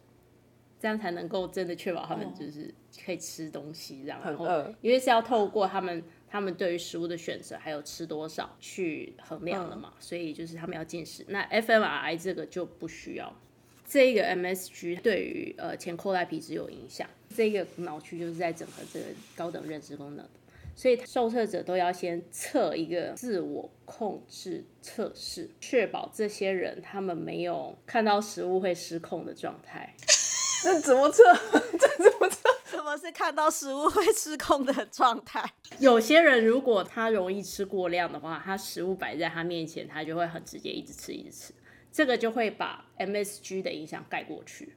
这样才能够真的确保他们就是可以吃东西，这样。然后很饿因为是要透过他们他们对于食物的选择还有吃多少去衡量了嘛，所以就是他们要进食。那 fMRI 这个就不需要。这个 MSG 对于呃前扣带皮质有影响，这个脑区就是在整合这个高等认知功能。所以受测者都要先测一个自我控制测试，确保这些人他们没有看到食物会失控的状态。这怎么测？这怎么测？什么是看到食物会失控的状态？有些人如果他容易吃过量的话，他食物摆在他面前，他就会很直接一直吃一直吃，这个就会把 MSG 的影响盖过去，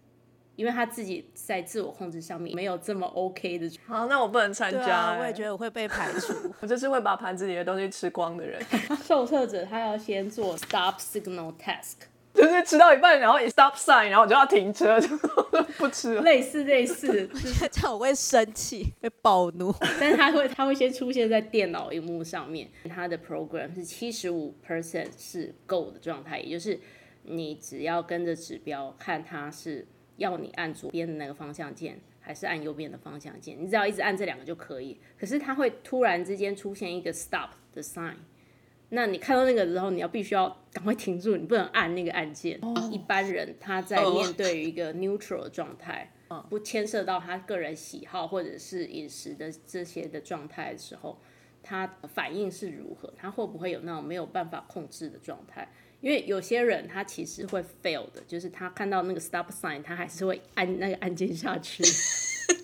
因为他自己在自我控制上面没有这么 OK 的。好，那我不能参加、我也觉得我会被排除。我就是会把盘子里的东西吃光的人，受测者他要先做 Stop Signal Task，就是吃到一半，然后一 stop sign，然后我就要停车，就 不吃了。类似类似，这样我会生气，会暴怒。但是它会它会先出现在电脑荧幕上面，它的 program 是七十五 percent 是够的状态，也就是你只要跟着指标看它是要你按左边的那个方向键，还是按右边的方向键，你只要一直按这两个就可以。可是它会突然之间出现一个 stop 的 sign。那你看到那个之后，你要必须要赶快停住，你不能按那个按键。一般人他在哦面对于一个 neutral 的状态，不牵涉到他个人喜好或者是饮食的这些的状态的时候，他反应是如何？他会不会有那种没有办法控制的状态？因为有些人他其实会 fail 的，就是他看到那个 stop sign，他还是会按那个按键下去。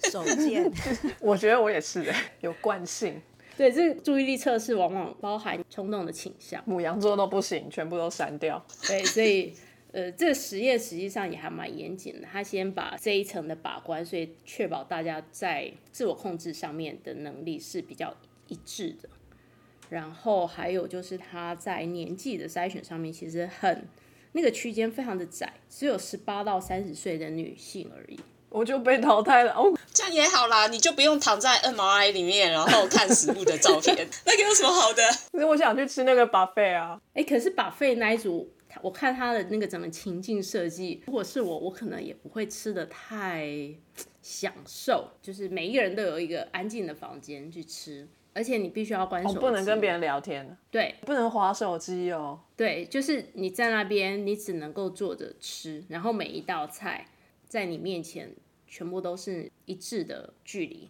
手贱，我觉得我也是、欸，有惯性，对，这个注意力测试往往包含冲动的倾向。母羊座都不行，全部都删掉。对，所以呃，这个实验实际上也还蛮严谨的。他先把这一层的把关，所以确保大家在自我控制上面的能力是比较一致的。然后还有就是他在年纪的筛选上面，其实很那个区间非常的窄，只有十八到三十岁的女性而已。我就被淘汰了哦，这样也好啦，你就不用躺在 MRI 里面，然后看食物的照片，那个有什么好的？可是我想去吃那个 buffet 啊，哎，可是 buffet 那一组，我看他的那个整个情境设计，如果是我，我可能也不会吃的太享受。就是每一个人都有一个安静的房间去吃，而且你必须要关手机，哦不能跟别人聊天，对不能划手机哦。对，就是你在那边，你只能够坐着吃，然后每一道菜在你面前全部都是一致的距离，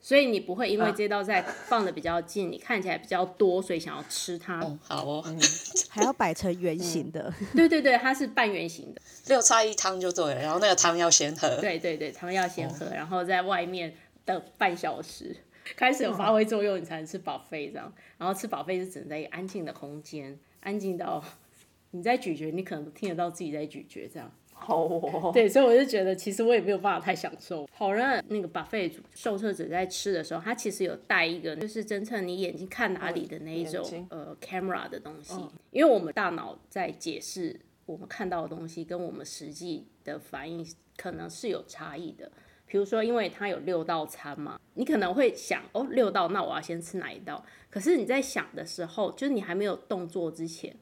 所以你不会因为啊这道菜放的比较近，你看起来比较多，所以想要吃它。哦，好哦，还要摆成圆形的。对对对，它是半圆形的。六菜一汤就对了，然后那个汤要先喝。对对对，汤要先喝，然后在外面等半小时，开始有发挥作用，你才能吃饱费这样。然后吃饱费是只能在一个安静的空间，安静到 你在咀嚼，你可能都听得到自己在咀嚼这样。好哦，对，所以我就觉得其实我也没有办法太享受。好让那个 buffet 主受测者在吃的时候，他其实有带一个就是侦测你眼睛看哪里的那一种呃 camera 的东西，因为我们大脑在解释我们看到的东西跟我们实际的反应可能是有差异的。比如说，因为它有六道餐嘛，你可能会想哦，六道，那我要先吃哪一道？可是你在想的时候，就是你还没有动作之前，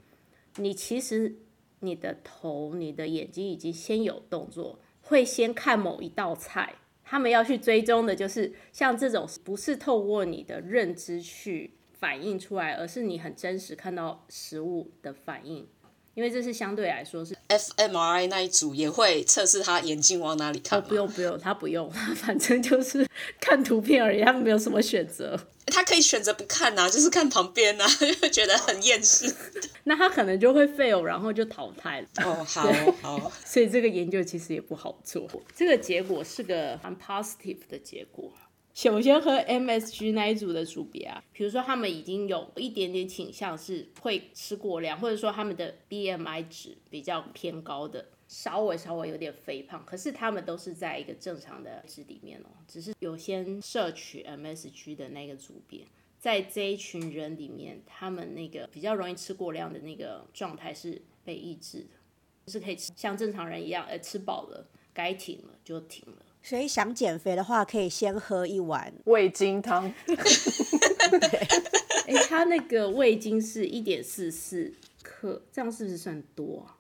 你其实你的头、你的眼睛已经先有动作，会先看某一道菜。他们要去追踪的就是像这种，不是透过你的认知去反映出来，而是你很真实看到食物的反应，因为这是相对来说是 fMRI 那一组也会测试他眼睛往哪里看哦，不用不用，他不用，他 反正就是看图片而已，他们没有什么选择。他可以选择不看呐、就是看旁边呐、就会觉得很厌世。那他可能就会 fail，然后就淘汰了。哦，好好，所以这个研究其实也不好做。这个结果是个蛮 positive 的结果。首先和 MSG 那一组的组别啊，比如说他们已经有一点点倾向是会吃过量，或者说他们的 BMI 值比较偏高的，稍微稍微有点肥胖，可是他们都是在一个正常的值里面哦，只是有先摄取 MSG 的那个组别。在这一群人里面，他们那个比较容易吃过量的那个状态是被抑制的。是可以吃像正常人一样，呃，吃饱了该停了就停了。所以想减肥的话，可以先喝一碗。味精汤，哎、它那个味精是一点四四克，这样是不是算多啊？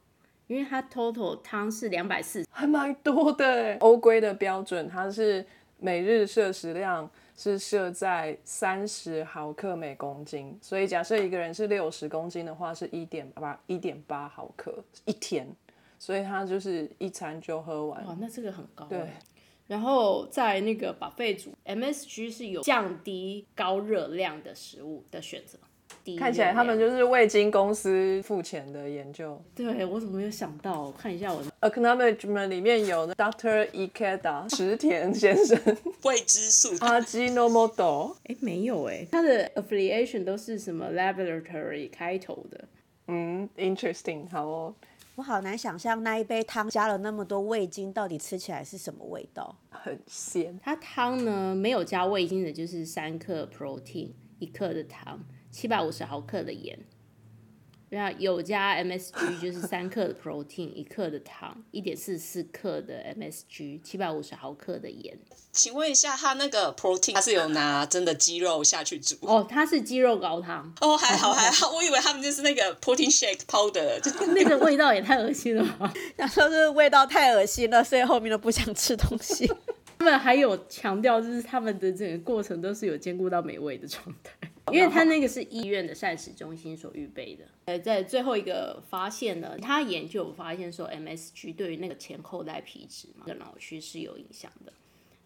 因为它 total 汤是两百四，还蛮多的欸。欧规的标准，它是每日摄食量是设在三十毫克每公斤，所以假设一个人是六十公斤的话，是一点八一点八毫克一天，所以他就是一餐就喝完。哇，那这个很高。对。然后在那个 buffet 组，MSG 是有降低高热量的食物的选择。低看起来他们就是味精公司付钱的研究。对我怎么没有想到？我看一下我的 Acknowledgement 里面有 Dr. Ikeda 石田先生 未知数。阿基诺莫多，哎没有哎，他的 affiliation 都是什么 laboratory 开头的。嗯，interesting，好哦，我好难想象那一杯汤加了那么多味精，到底吃起来是什么味道？很鲜。它汤呢没有加味精的，就是三克 protein，一克的糖，七百五十毫克的盐。那有加 MSG 就是三克的 protein，一克的糖，一点四四克的 MSG，七百五十毫克的盐。请问一下，他那个 protein 他是有拿真的鸡肉下去煮？哦，它是鸡肉高汤，哦，还好还好，我以为他们就是那个 protein shake powder，就是 那个味道也太恶心了吧！想说这个味道太恶心了，所以后面都不想吃东西。他们还有强调，就是他们的整个过程都是有兼顾到美味的状态，因为他那个是医院的膳食中心所预备的。呃，在最后一个发现呢，他研究发现说，MSG 对于那个前后带皮质嘛的脑区是有影响的。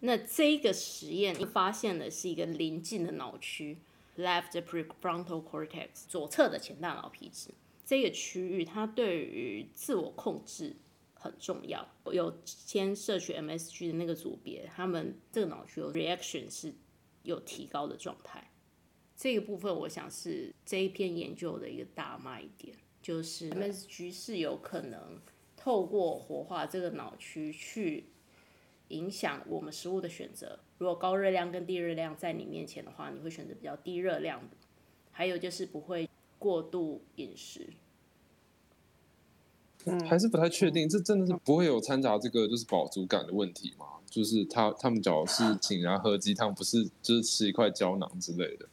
那这个实验发现的是一个邻近的脑区 （left prefrontal cortex） 左侧的前大脑皮质这个区域，它对于自我控制很重要。有先摄取 MSG 的那个组别，他们这个脑区有 reaction 是有提高的状态。这个部分我想是这一篇研究的一个大卖点，就是 MSG 是有可能透过活化这个脑区去影响我们食物的选择。如果高热量跟低热量在你面前的话，你会选择比较低热量的。还有就是不会过度饮食。还是不太确定，这真的是不会有掺杂这个就是饱足感的问题吗？就是他他们主要是 请人家喝鸡汤，不是就是吃一块胶囊之类的。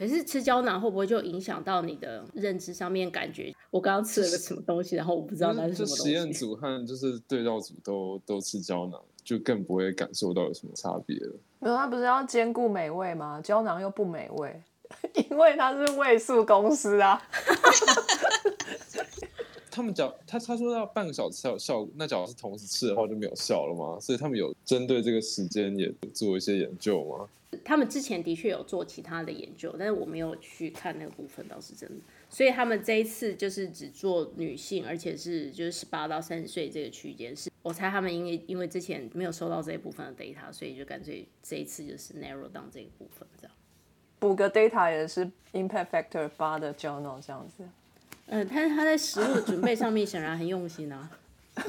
可是吃胶囊会不会就影响到你的认知上面？感觉我刚刚吃了个什么东西，然后我不知道那是什么东就实验。组 和就是对照组都都吃胶囊，就更不会感受到有什么差别了。没有，他不是要兼顾美味吗？胶囊又不美味，因为它是味素公司啊。他们讲他他说要半个小时才有效果，那假如是同时吃的话就没有效了吗？所以他们有针对这个时间也做一些研究吗？他们之前的确有做其他的研究，但是我没有去看那个部分，倒是真的。所以他们这一次就是只做女性，而且是就是十八到三十岁这个区间。是我猜他们因为因为之前没有收到这一部分的 data，所以就干脆这一次就是 narrow down 这个部分这样。补个 data 也是 impact factor 发的 journal 这样子。嗯，但是他在食物准备上面显然很用心啊。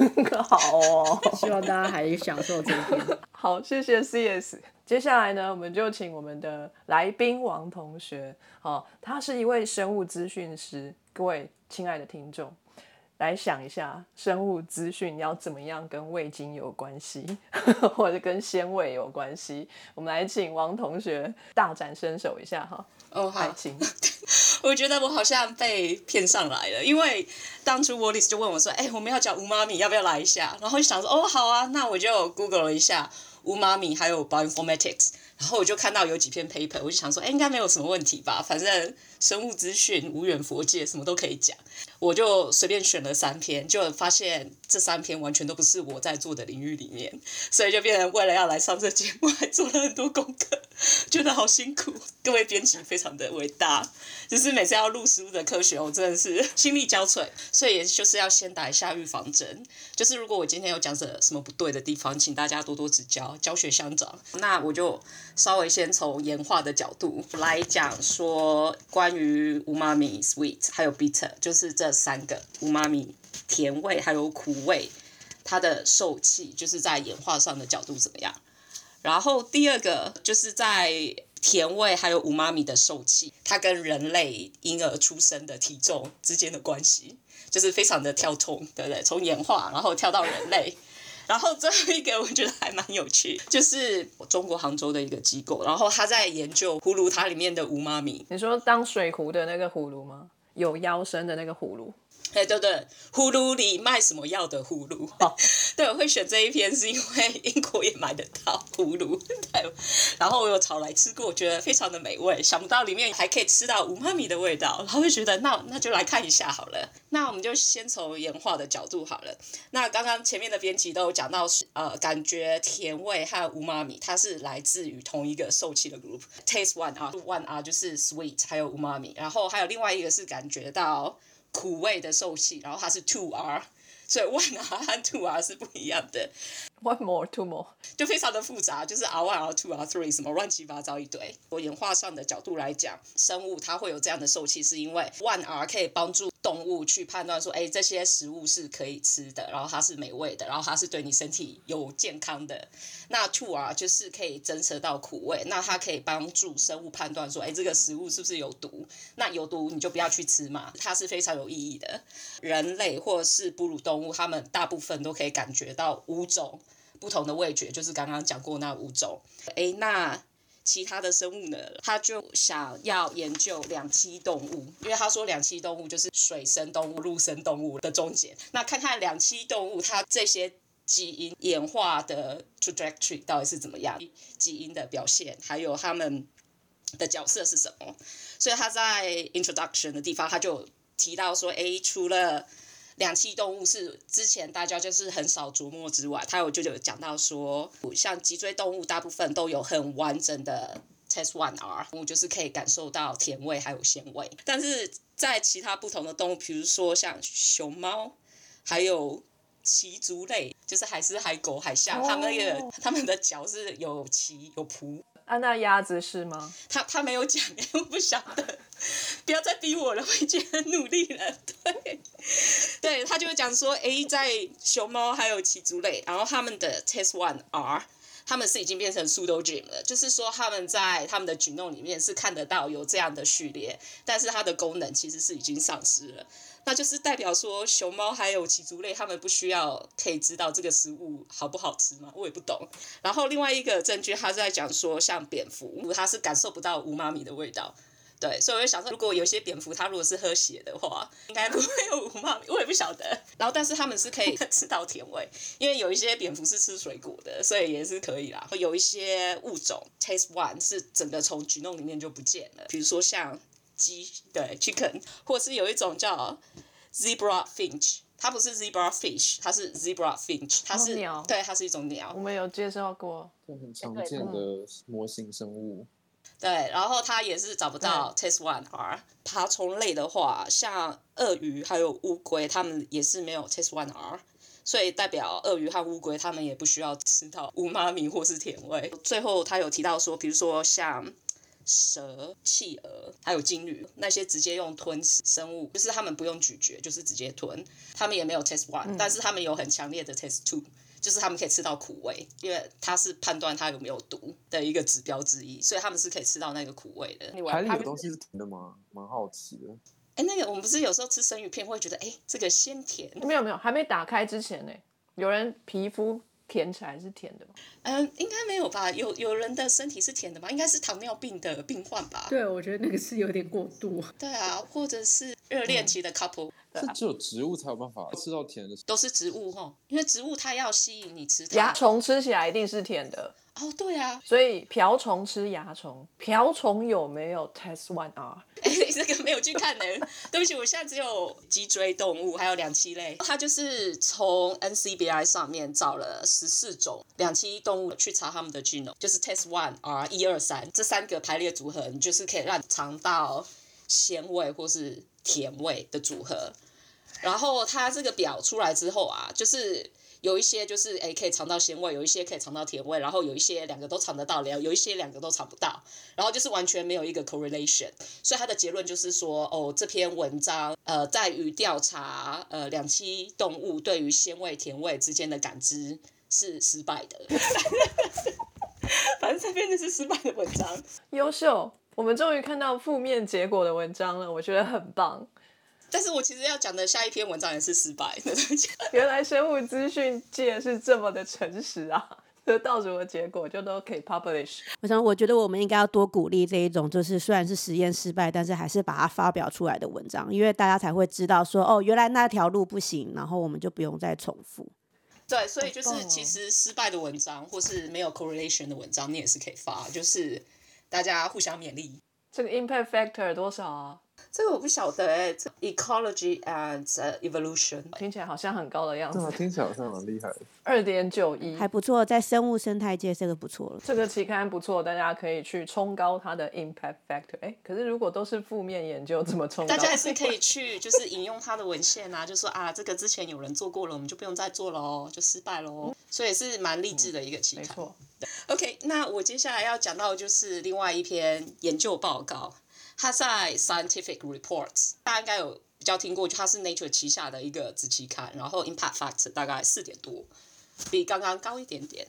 好哦，希望大家还是享受这一天。好，谢谢 CS。接下来呢，我们就请我们的来宾王同学，好，他是一位生物资讯师。各位亲爱的听众，来想一下，生物资讯要怎么样跟味精有关系，或者跟鲜味有关系？我们来请王同学大展身手一下哈。哦，好，请。我觉得我好像被骗上来了，因为当初 Wallace 就问我说：“哎，我们要讲吴妈咪，要不要来一下？”然后就想说：“哦，好啊，那我就 Google 了一下 umami，还有 Bioinformatics。”然后我就看到有几篇 paper，我就想说：“哎，应该没有什么问题吧？反正生物资讯无远佛界，什么都可以讲。”我就随便选了三篇，就发现这三篇完全都不是我在做的领域里面，所以就变成为了要来上这节目，还做了很多功课，觉得好辛苦。各位编辑非常的伟大，就是每次要录食物的科学，我真的是心力交瘁。所以也就是要先打一下预防针，就是如果我今天有讲着什么不对的地方，请大家多多指教，教学相长。那我就稍微先从演化的角度来讲说，关于乌妈咪、sweet 还有 bitter，就是这。三个五妈咪甜味还有苦味，它的受气就是在演化上的角度怎么样？然后第二个就是在甜味还有五妈咪的受气，它跟人类婴儿出生的体重之间的关系，就是非常的跳通，对不对？从演化然后跳到人类，然后最后一个我觉得还蛮有趣，就是中国杭州的一个机构，然后他在研究葫芦它里面的五妈咪。你说当水壶的那个葫芦吗？有腰身的那个葫芦，哎，对对，葫芦里卖什么药的葫芦？对，我会选这一篇是因为英国也买得到葫芦，对。然后我有炒来吃过，我觉得非常的美味，想不到里面还可以吃到五妈米的味道，然后就觉得那那就来看一下好了。那我们就先从演化的角度好了。那刚刚前面的编辑都有讲到，呃，感觉甜味和五妈米它是来自于同一个受气的 group，taste one 啊，one 啊就是 sweet，还有五妈米，然后还有另外一个是感觉到。苦味的受气，然后它是 two R，所以 one R 和 two R 是不一样的。One more, two more，就非常的复杂，就是 R one、R two、R three 什么乱七八糟一堆。我演化上的角度来讲，生物它会有这样的受气，是因为 one R 可以帮助动物去判断说，哎，这些食物是可以吃的，然后它是美味的，然后它是对你身体有健康的。那 two R 就是可以侦测到苦味，那它可以帮助生物判断说，哎，这个食物是不是有毒？那有毒你就不要去吃嘛，它是非常有意义的。人类或是哺乳动物，它们大部分都可以感觉到五种。不同的味觉，就是刚刚讲过那五种。哎，那其他的生物呢？他就想要研究两栖动物，因为他说两栖动物就是水生动物、陆生动物的中间。那看看两栖动物它这些基因演化的 trajectory 到底是怎么样，基因的表现，还有他们的角色是什么。所以他在 introduction 的地方，他就提到说，哎，除了两栖动物是之前大家就是很少琢磨之外，他有就有讲到说，像脊椎动物大部分都有很完整的 test one R，我就是可以感受到甜味还有鲜味。但是在其他不同的动物，比如说像熊猫，还有鳍足类，就是海狮、海狗、海象，它们那个它们的脚是有鳍有蹼。啊，那鸭子是吗？他他没有讲，我不晓得。不要再逼我了，我已经很努力了。对，对他就会讲说，哎，在熊猫还有鳍足类，然后他们的 test one R，他们是已经变成 pseudogen 了，就是说他们在他们的 genome 里面是看得到有这样的序列，但是它的功能其实是已经丧失了。那就是代表说，熊猫还有脊足类，他们不需要可以知道这个食物好不好吃吗？我也不懂。然后另外一个证据，他在讲说，像蝙蝠，它是感受不到无妈咪的味道。对，所以我就想说，如果有些蝙蝠它如果是喝血的话，应该不会有五妈咪，我也不晓得。然后，但是他们是可以 吃到甜味，因为有一些蝙蝠是吃水果的，所以也是可以啦。有一些物种 taste one 是整个从 genome 里面就不见了，比如说像鸡，对 chicken，或是有一种叫 zebra finch，它不是 zebra fish，它是 zebra finch，它是、哦鸟对，它是一种鸟我。们有介绍过，这很常见的模型生物。对，然后他也是找不到 test one R。爬虫类的话，像鳄鱼还有乌龟，它们也是没有 test one R。所以代表鳄鱼和乌龟，它们也不需要吃到乌妈咪或是甜味。最后他有提到说，比如说像蛇、企鹅还有鲸鱼那些直接用吞食生物，就是他们不用咀嚼，就是直接吞，他们也没有 test one，、但是他们有很强烈的 test two。就是他们可以吃到苦味，因为它是判断它有没有毒的一个指标之一，所以他们是可以吃到那个苦味的。海里有东西是甜的吗？蛮好奇的。哎，那个我们不是有时候吃生鱼片会觉得，哎，这个鲜甜，没有没有，还没打开之前呢，有人皮肤舔起来是甜的吗？嗯，应该没有吧？有有人的身体是甜的吗？应该是糖尿病的病患吧？对，我觉得那个是有点过度。对啊，或者是热恋期的 couple，、是只有植物才有办法吃到甜的。都是植物哈，因为植物它要吸引你吃蚜它。虫吃起来一定是甜的，哦，对啊，所以瓢虫吃蚜虫，瓢虫有没有 test one R？哎，你这个没有去看呢、对不起，我现在只有脊椎动物，还有两栖类。它就是从 NCBI 上面找了十四种两栖动物去查它们的 genome，就是 test one R 一二三这三个排列组合，你就是可以让你尝到鲜味或是甜味的组合。然后它这个表出来之后啊，就是有一些就是诶可以尝到鲜味，有一些可以尝到甜味，然后有一些两个都尝得到，然后有一些两个都尝不到，然后就是完全没有一个 correlation。所以他的结论就是说，哦，这篇文章呃在于调查呃两栖动物对于鲜味、甜味之间的感知是失败的。反正这篇就是失败的文章。优秀，我们终于看到负面结果的文章了，我觉得很棒。但是我其实要讲的下一篇文章也是失败的。原来生物资讯界是这么的诚实啊！得到什么结果就都可以 publish。我想，我觉得我们应该要多鼓励这一种，就是虽然是实验失败，但是还是把它发表出来的文章，因为大家才会知道说，哦，原来那条路不行，然后我们就不用再重复。对，所以就是其实失败的文章或是没有 correlation 的文章，你也是可以发，就是大家互相勉励。这个 impact factor 多少啊？这个我不晓得哎、这 ecology and 呃 evolution 听起来好像很高的样对啊，子，听起来好像很厉害。二点九一，还不错，在生物生态界这个不错了。这个期刊不错，大家可以去冲高它的 impact factor。哎，可是如果都是负面研究，怎么冲高？大家还是可以去就是引用它的文献啊，就说啊这个之前有人做过了，我们就不用再做了哦，就失败喽。所以是蛮励志的一个期刊。没错，OK，那我接下来要讲到的就是另外一篇研究报告，它在 Scientific Reports，大家应该有比较听过，就它是 Nature 旗下的一个子期刊，然后 Impact Factor 大概四点多，比刚刚高一点点。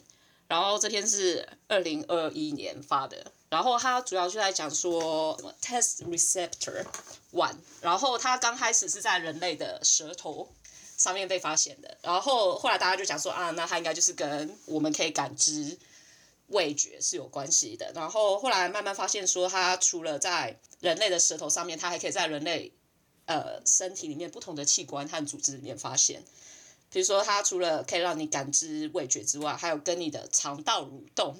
然后这篇是二零二一年发的，然后它主要就在讲说 test receptor one，然后它刚开始是在人类的舌头上面被发现的，然后后来大家就讲说啊，那它应该就是跟我们可以感知味觉是有关系的。然后后来慢慢发现说，它除了在人类的舌头上面，它还可以在人类呃身体里面不同的器官和组织里面发现。比如说，它除了可以让你感知味觉之外，还有跟你的肠道蠕动，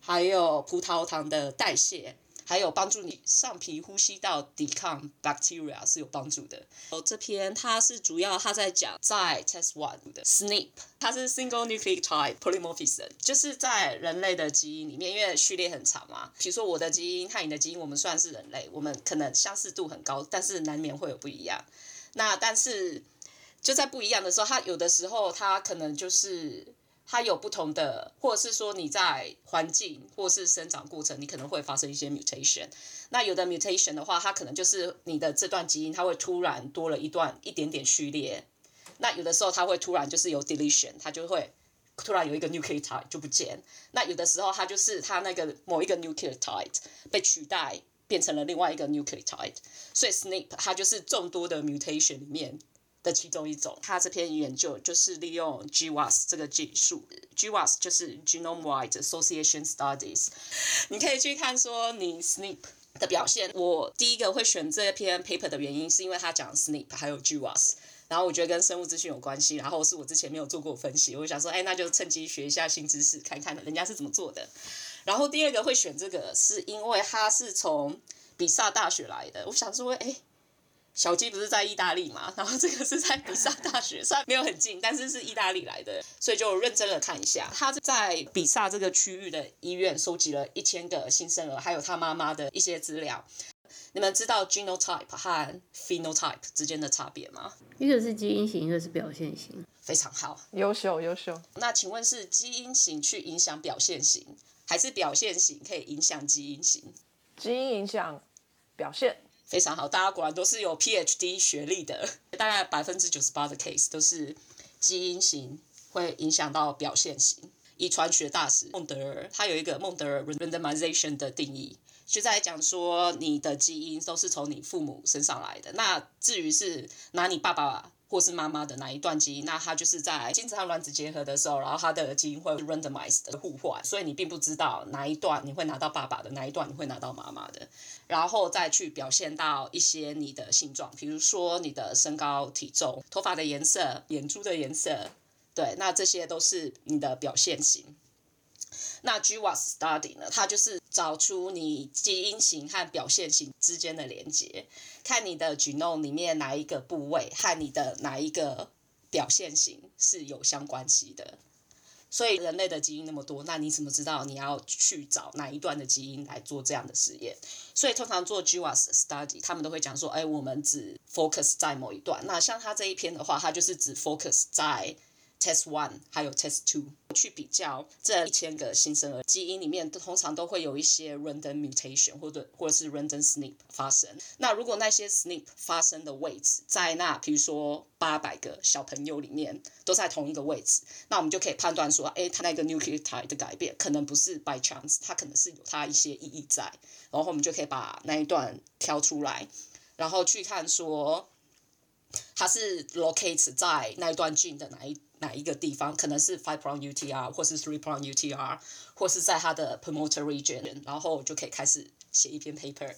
还有葡萄糖的代谢，还有帮助你上皮呼吸道抵抗 bacteria 是有帮助的。哦，这篇它是主要它在讲在 test one 的 SNP，它是 single nucleotide polymorphism，就是在人类的基因里面，因为序列很长嘛，比如说我的基因和你的基因，我们算是人类，我们可能相似度很高，但是难免会有不一样。那但是就在不一样的时候，它有的时候它可能就是它有不同的，或者是说你在环境或是生长过程，你可能会发生一些 mutation。那有的 mutation 的话，它可能就是你的这段基因，它会突然多了一段一点点序列。那有的时候它会突然就是有 deletion，它就会突然有一个 nucleotide 就不见。那有的时候它就是它那个某一个 nucleotide 被取代。变成了另外一个 nucleotide，所以 SNP 它就是众多的 mutation 里面的其中一种。他这篇研究就是利用 GWAS 这个技术，GWAS 就是 Genome-Wide Association Studies。你可以去看说你 SNP 的表现。我第一个会选这篇 paper 的原因，是因为他讲 SNP 还有 GWAS。然后我觉得跟生物资讯有关系，然后是我之前没有做过分析，我想说，哎，那就趁机学一下新知识，看看人家是怎么做的。然后第二个会选这个，是因为他是从比萨大学来的。我想说，哎，小鸡不是在意大利嘛，然后这个是在比萨大学，虽然没有很近，但是是意大利来的，所以就认真的看一下。他在比萨这个区域的医院收集了一千个新生儿，还有他妈妈的一些资料。你们知道 genotype 和 phenotype 之间的差别吗？一个是基因型，一个是表现型。非常好，优秀优秀。那请问是基因型去影响表现型，还是表现型可以影响基因型？基因影响表现，非常好，大家果然都是有 PhD 学历的，大概百分之九十八的 case 都是基因型会影响到表现型。遗传学大师孟德尔，他有一个孟德尔 randomization 的定义。就在讲说，你的基因都是从你父母身上来的。那至于是拿你爸爸或是妈妈的哪一段基因，那它就是在精子和卵子结合的时候，然后它的基因会 randomize 的互换，所以你并不知道哪一段你会拿到爸爸的，哪一段你会拿到妈妈的，然后再去表现到一些你的性状，比如说你的身高、体重、头发的颜色、眼珠的颜色，对，那这些都是你的表现型。那 GWAS study 呢？它就是找出你基因型和表现型之间的连接，看你的 genome 里面哪一个部位和你的哪一个表现型是有相关系的。所以人类的基因那么多，那你怎么知道你要去找哪一段的基因来做这样的实验？所以通常做 GWAS study，他们都会讲说，哎，我们只 focus 在某一段。那像他这一篇的话，他就是只 focus 在。Test one 还有 Test two 去比较这一千个新生儿基因里面，通常都会有一些 random mutation 或者或者是 random SNP 发生。那如果那些 SNP 发生的位置在那，比如说八百个小朋友里面都在同一个位置，那我们就可以判断说，哎，它那个 nucleotide 的改变可能不是 by chance，它可能是有它一些意义在。然后我们就可以把那一段挑出来，然后去看说它是 locate 在那一段 gene 的哪一。哪一个地方可能是 five prong UTR 或是 three prong UTR，或是在它的 promoter region，然后就可以开始写一篇 paper。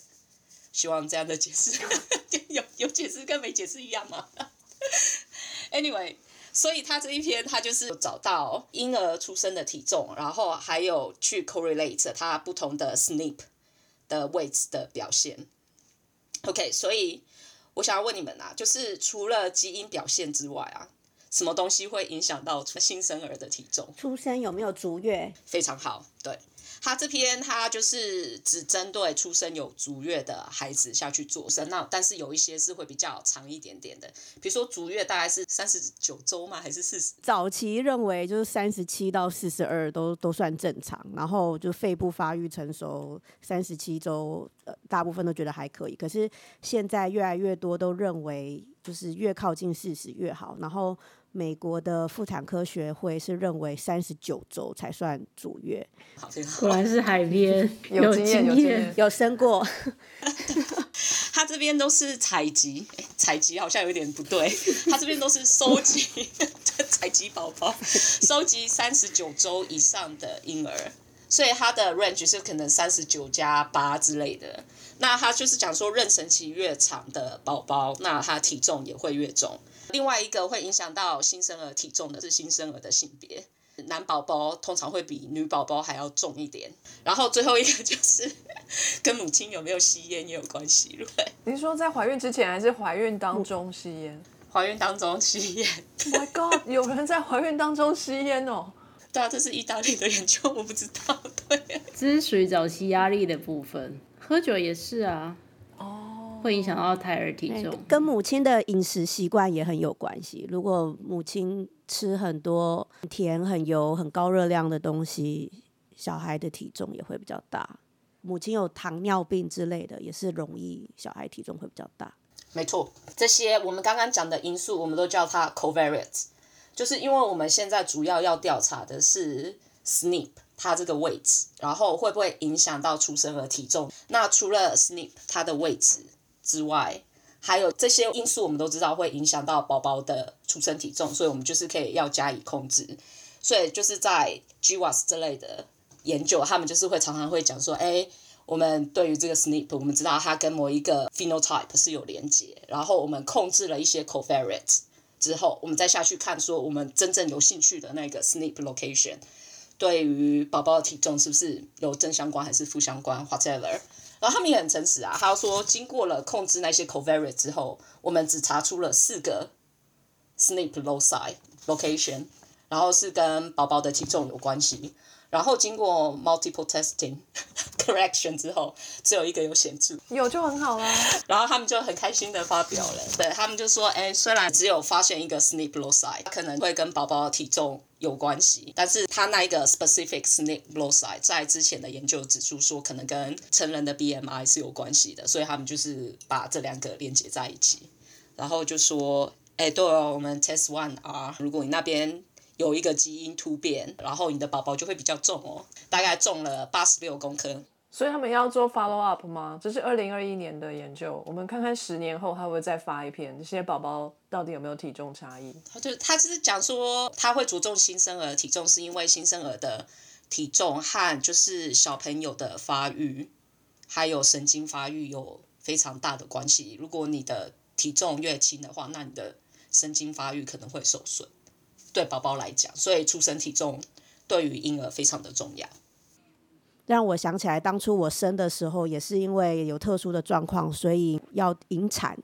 希望这样的解释 有有解释跟没解释一样吗？Anyway，所以他这一篇他就是找到婴儿出生的体重，然后还有去 correlate 它不同的 SNP 的位置的表现。OK，所以我想要问你们啊，就是除了基因表现之外啊。什么东西会影响到新生儿的体重？出生有没有足月？非常好，对。他这篇他就是只针对出生有足月的孩子下去做生，那但是有一些是会比较长一点点的，比如说足月大概是三十九周吗？还是四十？早期认为就是三十七到四十二都都算正常，然后就肺部发育成熟三十七周，呃，大部分都觉得还可以。可是现在越来越多都认为就是越靠近四十越好，然后。美国的妇产科学会是认为三十九周才算足月，果然是海边 有经验，有经验，有生过。他这边都是采集，采集好像有点不对。他这边都是收集，采集宝宝，收集三十九周以上的婴儿，所以他的 range 是可能三十九加八之类的。那他就是讲说，妊娠期越长的宝宝，那他体重也会越重。另外一个会影响到新生儿体重的是新生儿的性别，男宝宝通常会比女宝宝还要重一点。然后最后一个就是 跟母亲有没有吸烟也有关系，对。您说在怀孕之前还是怀孕当中吸烟？怀孕当中吸烟？My God，有人在怀孕当中吸烟哦？对啊，这是意大利的研究，我不知道。对，这是属于早期压力的部分，喝酒也是啊。会影响到胎儿体重，跟母亲的饮食习惯也很有关系。如果母亲吃很多甜、很油、很高热量的东西，小孩的体重也会比较大。母亲有糖尿病之类的，也是容易小孩体重会比较大。没错，这些我们刚刚讲的因素，我们都叫它 covariates，就是因为我们现在主要要调查的是 SNP 它这个位置，然后会不会影响到出生儿体重？那除了 SNP 它的位置。之外，还有这些因素，我们都知道会影响到宝宝的出生体重，所以我们就是可以要加以控制。所以就是在 GWAS 这类的研究，他们就是会常常会讲说，哎，我们对于这个 SNP，我们知道它跟某一个 phenotype 是有连接，然后我们控制了一些 covariates 之后，我们再下去看说，我们真正有兴趣的那个 SNP location 对于宝宝的体重是不是有正相关还是负相关，whatever。然后他们也很诚实啊，他说经过了控制那些 covariate 之后，我们只查出了四个 SNP loci location，然后是跟宝宝的体重有关系。然后经过 multiple testing correction 之后，只有一个有显著，有就很好啦。然后他们就很开心的发表了，对他们就说，哎，虽然只有发现一个 SNP loci，可能会跟宝宝的体重有关系，但是他那一个 specific SNP loci 在之前的研究指出说，可能跟成人的 BMI 是有关系的，所以他们就是把这两个连接在一起，然后就说，哎，对哦，我们 test one 啊如果你那边有一个基因突变，然后你的宝宝就会比较重哦，大概重了八十六公克。所以他们要做 follow up 吗？这是二零二一年的研究，我们看看十年后他会再发一篇，这些宝宝到底有没有体重差异？他就他只是讲说，他会着重新生儿体重，是因为新生儿的体重和就是小朋友的发育，还有神经发育有非常大的关系。如果你的体重越轻的话，那你的神经发育可能会受损。对宝宝来讲，所以出生体重对于婴儿非常的重要。让我想起来，当初我生的时候，也是因为有特殊的状况，所以要引产，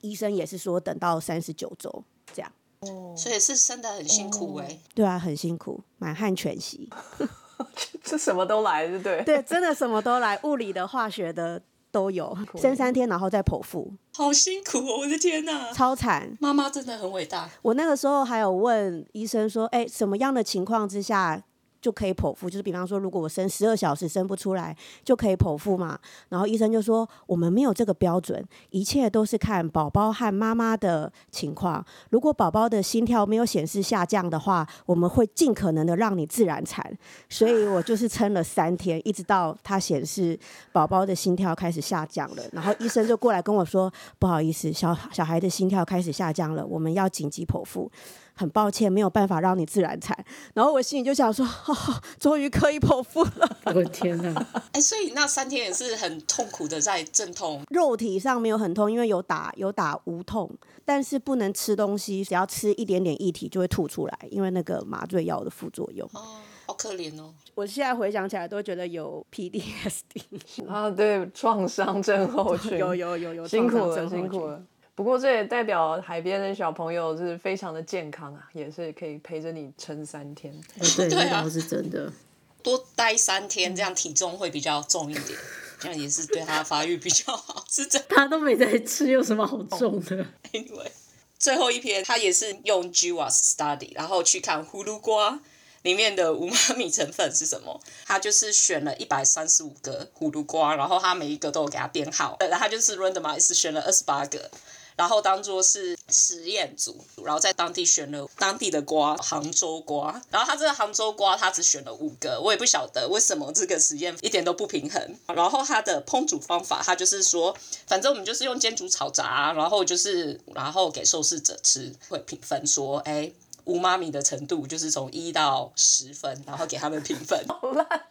医生也是说等到三十九周这样。哦，所以是生的很辛苦哎、对啊，很辛苦，满汉全席。这什么都来，对不对？对，真的什么都来，物理的、化学的都有。生三天，然后再剖腹，好辛苦哦！我的天哪，超惨。妈妈真的很伟大。我那个时候还有问医生说，哎，什么样的情况之下就可以剖腹？就是比方说，如果我生十二小时生不出来，就可以剖腹嘛？然后医生就说，我们没有这个标准，一切都是看宝宝和妈妈的情况。如果宝宝的心跳没有显示下降的话，我们会尽可能的让你自然产。所以我就是撑了三天，一直到他显示宝宝的心跳开始下降了，然后医生就过来跟我说，不好意思，小小孩的心跳开始下降了，我们要紧急剖腹。很抱歉，没有办法让你自然产。然后我心里就想说，哦、终于可以剖腹了。我的天哪！哎、所以那三天也是很痛苦的，在阵痛。肉体上没有很痛，因为有打有打无痛，但是不能吃东西，只要吃一点点液体就会吐出来，因为那个麻醉药的副作用。哦，好可怜哦。我现在回想起来都觉得有 PDSD，啊，对，创伤症候 群，有有有有辛苦了，辛苦了。不过这也代表海边的小朋友是非常的健康啊，也是可以陪着你撑三天。对，对啊那倒是真的。多待三天，这样体重会比较重一点，这样也是对他发育比较好，是真的。他都没在吃，有什么好重的？Anyway，最后一篇他也是用 GWAS study，然后去看葫芦瓜里面的无妈咪成分是什么。他就是选了一百三十五个葫芦瓜，然后他每一个都有给他编号，呃，然后他就是 randomize 选了二十八个。然后当做是实验组，然后在当地选了当地的瓜，杭州瓜。然后他这个杭州瓜，他只选了五个，我也不晓得为什么这个实验一点都不平衡。然后他的烹煮方法，他就是说，反正我们就是用煎煮炒炸，然后就是然后给受试者吃，会评分说，哎，无妈咪的程度就是从一到十分，然后给他们评分。好烂，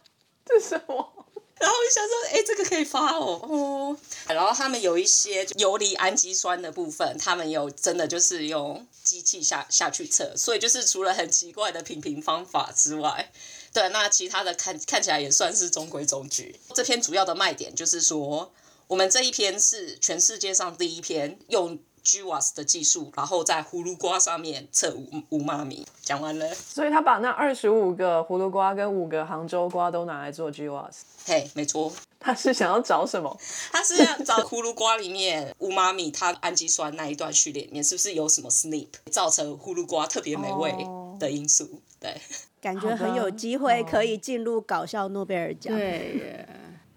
这是什么？然后我就想说，哎、这个可以发哦，哦。然后他们有一些游离氨基酸的部分，他们有真的就是用机器下下去测，所以就是除了很奇怪的品评方法之外，对，那其他的看看起来也算是中规中矩。这篇主要的卖点就是说，我们这一篇是全世界上第一篇用 GWAS 的技术，然后在葫芦瓜上面测五五妈咪。讲完了，所以他把那二十五个葫芦瓜跟五个杭州瓜都拿来做 GWAS，嘿，没错，他是想要找什么？他是要找葫芦瓜里面乌妈咪它氨基酸那一段序列里面是不是有什么 SNP 造成葫芦瓜特别美味哦的因素？对，感觉很有机会可以进入搞笑诺贝尔奖。对耶。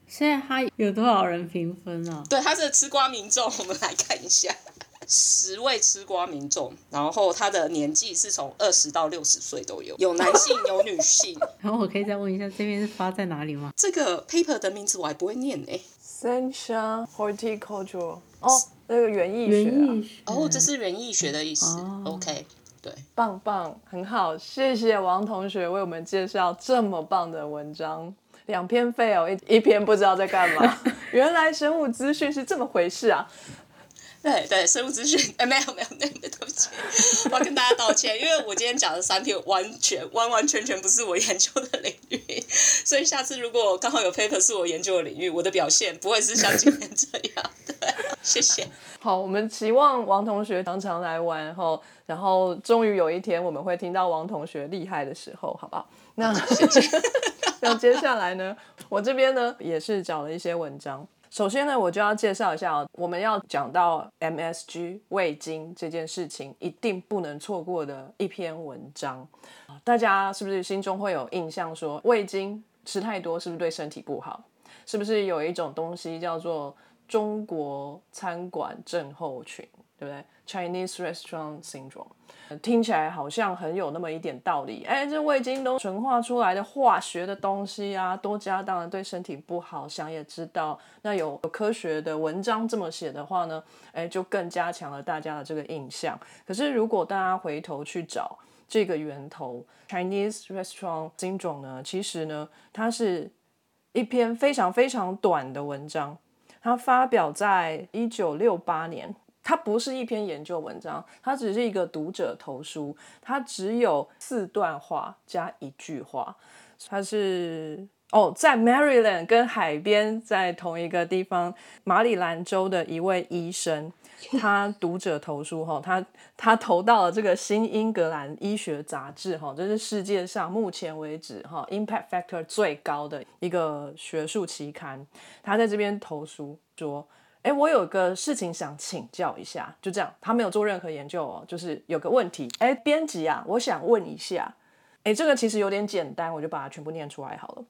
现在他有多少人评分啊？对，他是吃瓜民众，我们来看一下。十位吃瓜民众，然后他的年纪是从二十到六十岁都有，有男性有女性。然后我可以再问一下，这边是发在哪里吗？这个 paper 的名字我还不会念呢、Sentia Horticulture，哦，那个园艺学、园啊，艺学哦，这是园艺学的意思。哦 OK，对，棒棒，很好，谢谢王同学为我们介绍这么棒的文章。两篇废哦，一一篇不知道在干嘛。原来生物资讯是这么回事啊！对对，生物资讯，哎，没有没有，那对不起，我要跟大家道歉，因为我今天讲的三篇完全完完全全不是我研究的领域，所以下次如果刚好有 paper 是我研究的领域，我的表现不会是像今天这样。对，谢谢。好，我们期望王同学常常来玩，然后然后终于有一天我们会听到王同学厉害的时候，好不好？那 那接下来呢，我这边呢也是找了一些文章。首先呢，我就要介绍一下，我们要讲到 MSG 味精这件事情，一定不能错过的一篇文章。大家是不是心中会有印象，说味精吃太多是不是对身体不好？是不是有一种东西叫做中国餐馆症候群，对不对？Chinese Restaurant Syndrome。听起来好像很有那么一点道理，哎，这味精都纯化出来的化学的东西啊，多加当然对身体不好，想也知道。那有科学的文章这么写的话呢，哎，就更加强了大家的这个印象。可是如果大家回头去找这个源头，Chinese Restaurant Syndrome 呢，其实呢，它是一篇非常非常短的文章，它发表在一九六八年。它不是一篇研究文章，它只是一个读者投书，它只有四段话加一句话。它是哦，在 Maryland 跟海边在同一个地方，马里兰州的一位医生，他读者投书哈，他他投到了这个新英格兰医学杂志哈，这是世界上目前为止哈 impact factor 最高的一个学术期刊，他在这边投书说。哎，我有个事情想请教一下，就这样，他没有做任何研究哦，就是有个问题。哎，编辑啊，我想问一下，哎，这个其实有点简单，我就把它全部念出来好了。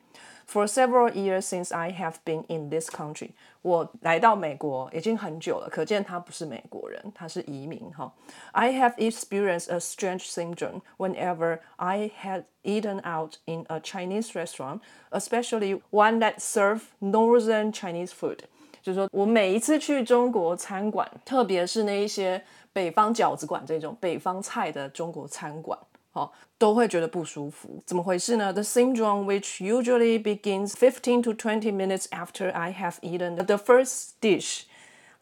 For several years since I have been in this country，我来到美国已经很久了，可见他不是美国人，他是移民哈。I have experienced a strange syndrome whenever I had eaten out in a Chinese restaurant, especially one that served northern Chinese food. 就是说我每一次去中国餐馆，特别是那一些北方饺子馆这种北方菜的中国餐馆，哦，都会觉得不舒服。怎么回事呢？The syndrome, which usually begins fifteen to twenty minutes after I have eaten the first dish,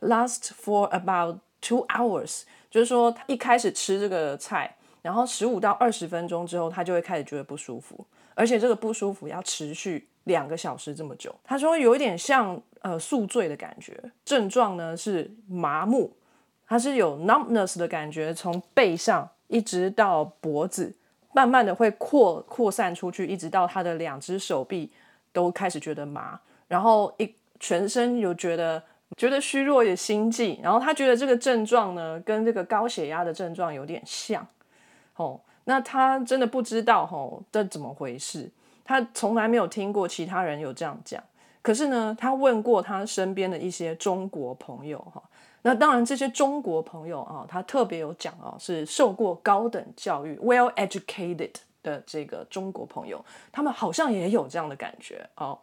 lasts for about two hours。就是说，他一开始吃这个菜，然后十五到二十分钟之后，他就会开始觉得不舒服，而且这个不舒服要持续两个小时这么久。他说有一点像。呃，宿醉的感觉，症状呢是麻木，它是有 numbness 的感觉，从背上一直到脖子，慢慢的会扩扩散出去，一直到他的两只手臂都开始觉得麻，然后一全身有觉得觉得虚弱也心悸，然后他觉得这个症状呢跟这个高血压的症状有点像，哦，那他真的不知道哦这怎么回事，他从来没有听过其他人有这样讲。可是呢，他问过他身边的一些中国朋友哈，那当然这些中国朋友啊，他特别有讲哦，是受过高等教育 （well educated） 的这个中国朋友，他们好像也有这样的感觉哦。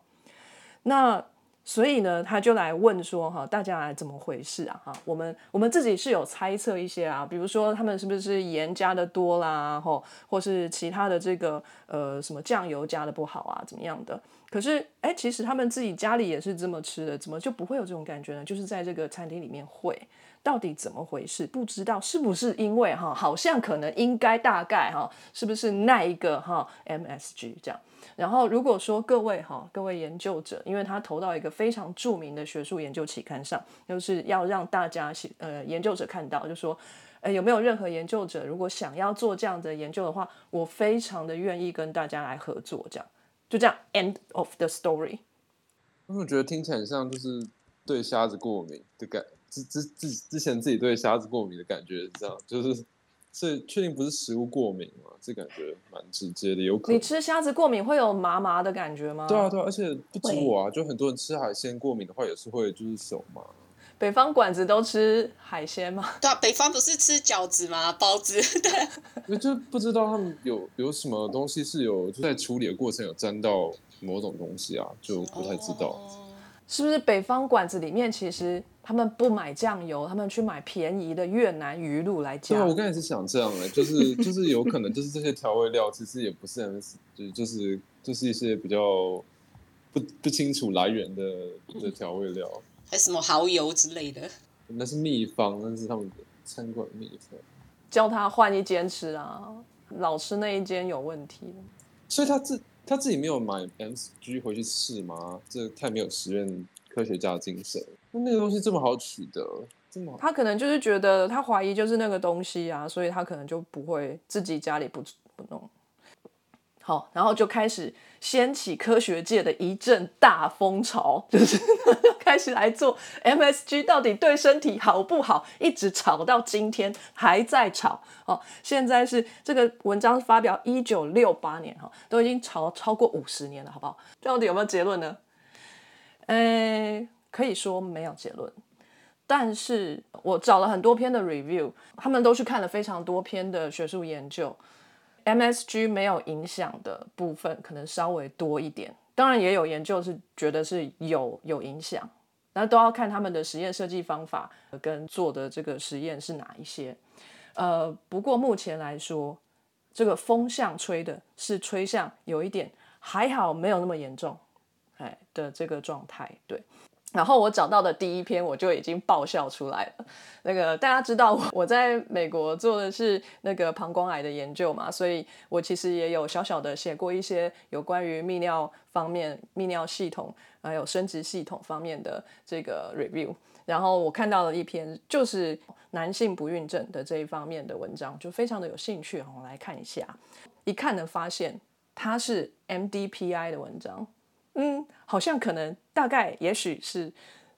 那所以呢，他就来问说哈，大家怎么回事啊？哈，我们我们自己是有猜测一些啊，比如说他们是不是盐加的多啦，或或是其他的这个呃什么酱油加的不好啊，怎么样的？可是，哎，其实他们自己家里也是这么吃的，怎么就不会有这种感觉呢？就是在这个餐厅里面会，到底怎么回事？不知道是不是因为哈，好像可能应该大概哈，是不是那一个哈 MSG 这样？然后如果说各位哈，各位研究者，因为他投到一个非常著名的学术研究期刊上，就是要让大家呃研究者看到，就说，呃有没有任何研究者如果想要做这样的研究的话，我非常的愿意跟大家来合作这样。就这样，end of the story。我觉得听起来很像就是对虾子过敏的感，之之之之前自己对虾子过敏的感觉是这样，就是这确定不是食物过敏吗？这感觉蛮直接的，有可能。你吃虾子过敏会有麻麻的感觉吗？对啊，对啊，而且不止我啊，就很多人吃海鲜过敏的话也是会就是手麻。北方馆子都吃海鲜吗？对啊，北方不是吃饺子吗？包子对。我就不知道他们有有什么东西是有在处理的过程有沾到某种东西啊，就不太知道。是不是北方馆子里面其实他们不买酱油，他们去买便宜的越南鱼露来加？对啊，我刚才是想这样的，就是就是有可能就是这些调味料其实也不是很就就是就是一些比较不不清楚来源的的调味料。还什么蚝油之类的？那是秘方，那是他们的餐馆秘方。叫他换一间吃啊，老吃那一间有问题。所以他自他自己没有买 MSG 回去试吗？这太没有实验科学家精神。那那个东西这么好取得，这么他可能就是觉得他怀疑就是那个东西啊，所以他可能就不会自己家里不不弄。好，然后就开始掀起科学界的一阵大风潮，就是 开始来做 MSG 到底对身体好不好，一直吵到今天还在吵。哦，现在是这个文章发表一九六八年，哈，都已经吵超过五十年了，好不好？到底有没有结论呢？呃，可以说没有结论，但是我找了很多篇的 review，他们都去看了非常多篇的学术研究。MSG 没有影响的部分可能稍微多一点，当然也有研究是觉得是有有影响，那都要看他们的实验设计方法跟做的这个实验是哪一些。呃，不过目前来说，这个风向吹的是吹向有一点还好，没有那么严重，的这个状态，对。然后我找到的第一篇我就已经爆笑出来了。那个大家知道我在美国做的是那个膀胱癌的研究嘛，所以我其实也有小小的写过一些有关于泌尿方面、泌尿系统还有生殖系统方面的这个 review。然后我看到了一篇就是男性不孕症的这一方面的文章，就非常的有兴趣，我来看一下。一看呢，发现它是 MDPI 的文章。嗯，好像可能大概也许是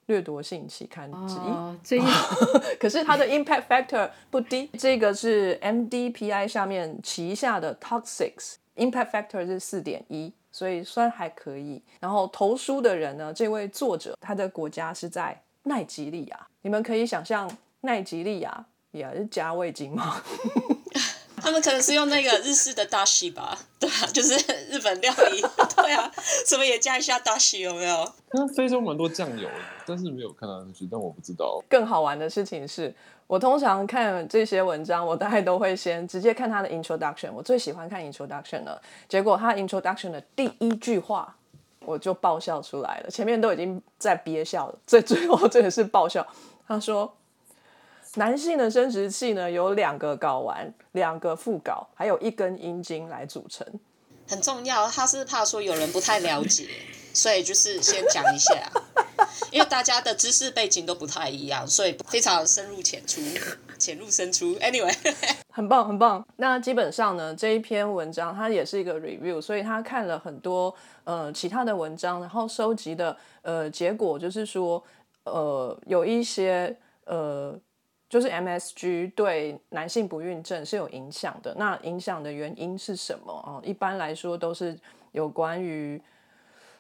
掠夺性期刊之一，这一 可是它的 impact factor 不低。这个是 MDPI 下面旗下的 toxics impact factor 是四点一，所以算还可以。然后投书的人呢，这位作者他的国家是在奈及利亚，你们可以想象奈及利亚也是加味精吗？他们可能是用那个日式的大西吧，对啊，就是日本料理，对啊，什么也加一下大西有没有？那非洲蛮多酱油的，但是没有看到那句，但我不知道。更好玩的事情是，我通常看这些文章，我大概都会先直接看他的 introduction，我最喜欢看 introduction 了。结果他 introduction 的第一句话，我就爆笑出来了，前面都已经在憋笑了，最最后真的是爆笑。他说。男性的生殖器呢，有两个睾丸、两个副睾，还有一根阴茎来组成，很重要。他是怕说有人不太了解，所以就是先讲一下，因为大家的知识背景都不太一样，所以非常深入浅出，浅入深出。Anyway，很棒很棒。那基本上呢，这一篇文章它也是一个 review，所以他看了很多呃其他的文章，然后收集的呃结果就是说，呃有一些呃。就是 MSG 对男性不孕症是有影响的，那影响的原因是什么啊？一般来说都是有关于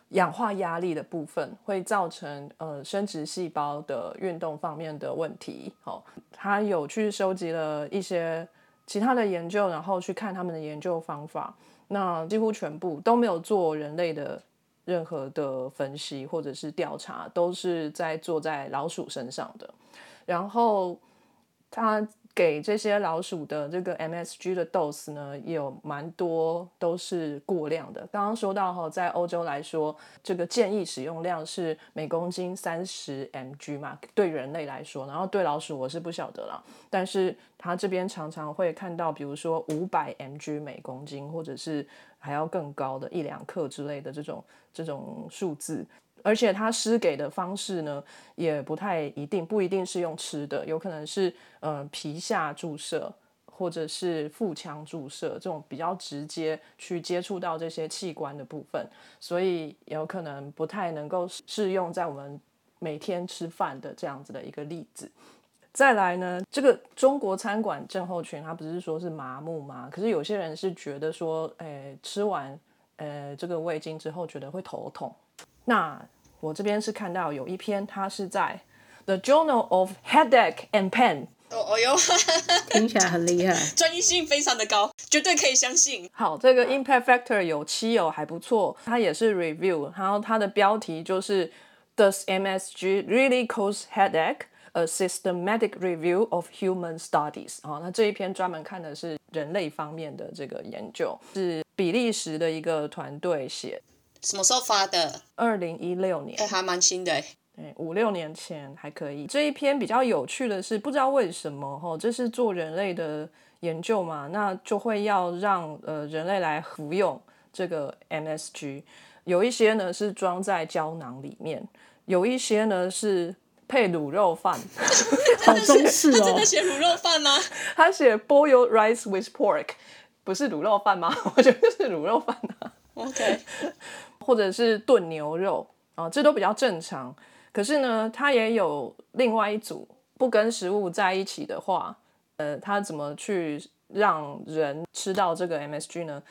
氧化压力的部分，会造成呃生殖细胞的运动方面的问题。好，他有去收集了一些其他的研究，然后去看他们的研究方法，那几乎全部都没有做人类的任何的分析或者是调查，都是在做在老鼠身上的，然后。他给这些老鼠的这个 MSG 的 dose 呢，有蛮多都是过量的。刚刚说到哈，在欧洲来说，这个建议使用量是每公斤三十 mg 嘛，对人类来说，然后对老鼠我是不晓得了。但是他这边常常会看到，比如说五百 mg 每公斤，或者是还要更高的一两克之类的这种这种数字。而且它施给的方式呢，也不太一定，不一定是用吃的，有可能是呃皮下注射，或者是腹腔注射，这种比较直接去接触到这些器官的部分，所以有可能不太能够适用在我们每天吃饭的这样子的一个例子。再来呢，这个中国餐馆症候群，它不是说是麻木吗？可是有些人是觉得说，诶，吃完呃这个味精之后，觉得会头痛。那我这边是看到有一篇，它是在 The Journal of Headache and Pain。哦哦哟，听起来很厉害，专业性非常的高，绝对可以相信。好，这个 Impact Factor 有七有还不错，它也是 Review，然后它的标题就是 Does MSG really cause headache? A systematic review of human studies。好，那这一篇专门看的是人类方面的这个研究，是比利时的一个团队写。什么时候发的？二零一六年，还蛮新的。对，五六年前还可以。这一篇比较有趣的是，不知道为什么哈，这是做人类的研究嘛，那就会要让呃人类来服用这个 MSG，有一些呢是装在胶囊里面，有一些呢是配卤肉饭。好中式哦他真的！写卤肉饭吗？他写 boiled rice with pork，不是卤肉饭吗？我觉得是卤肉饭啊。OK，或者是炖牛肉啊，这都比较正常。可是呢，它也有另外一组不跟食物在一起的话，呃，它怎么去让人吃到这个 MSG 呢？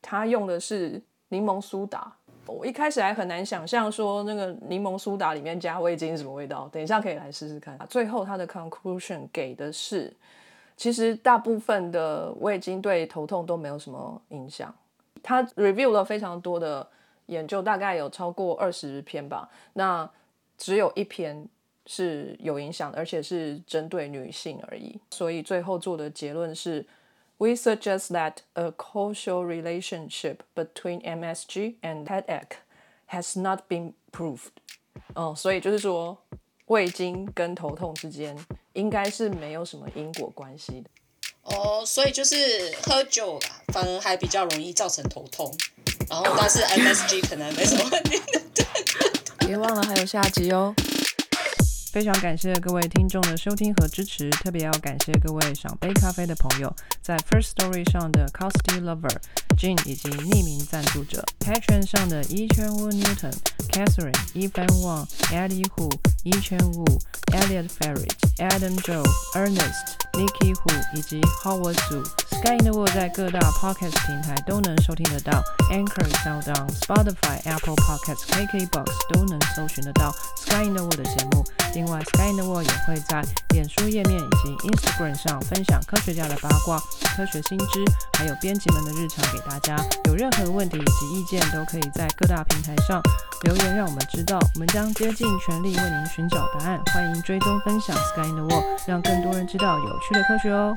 它用的是柠檬苏打。我一开始还很难想象说那个柠檬苏打里面加味精什么味道，等一下可以来试试看。最后它的 conclusion 给的是，其实大部分的味精对头痛都没有什么影响。他 review 了非常多的研究，大概有超过二十篇吧。那只有一篇是有影响的，而且是针对女性而已。所以最后做的结论是：We suggest that a causal relationship between MSG and headache has not been proved。哦，所以就是说，味精跟头痛之间应该是没有什么因果关系的。哦，所以就是喝酒啦，反而还比较容易造成头痛，然后但是 MSG 可能没什么问题。别忘了还有下集哦。非常感谢各位听众的收听和支持，特别要感谢各位赏杯咖啡的朋友，在 First Story 上的 Costy Lover、Jean 以及匿名赞助者，Patreon 上的一圈屋 Newton、Catherine、Evan Wang、Eddie Hu、一圈屋、Elliot Ferret、Adam Joe、Ernest、Nikki Hu 以及 Howard Su。Sky in the World 在各大 Podcast 平台都能收听得到，Anchor、SoundOn、Spotify、Apple Podcasts、KKBox 都能搜寻得到 Sky in the World 的节目。另外，Sky in the World 也会在脸书页面以及 Instagram 上分享科学家的八卦、科学新知，还有编辑们的日常给大家。有任何问题以及意见，都可以在各大平台上留言，让我们知道，我们将竭尽全力为您寻找答案。欢迎追踪分享 Sky in the World，让更多人知道有趣的科学哦。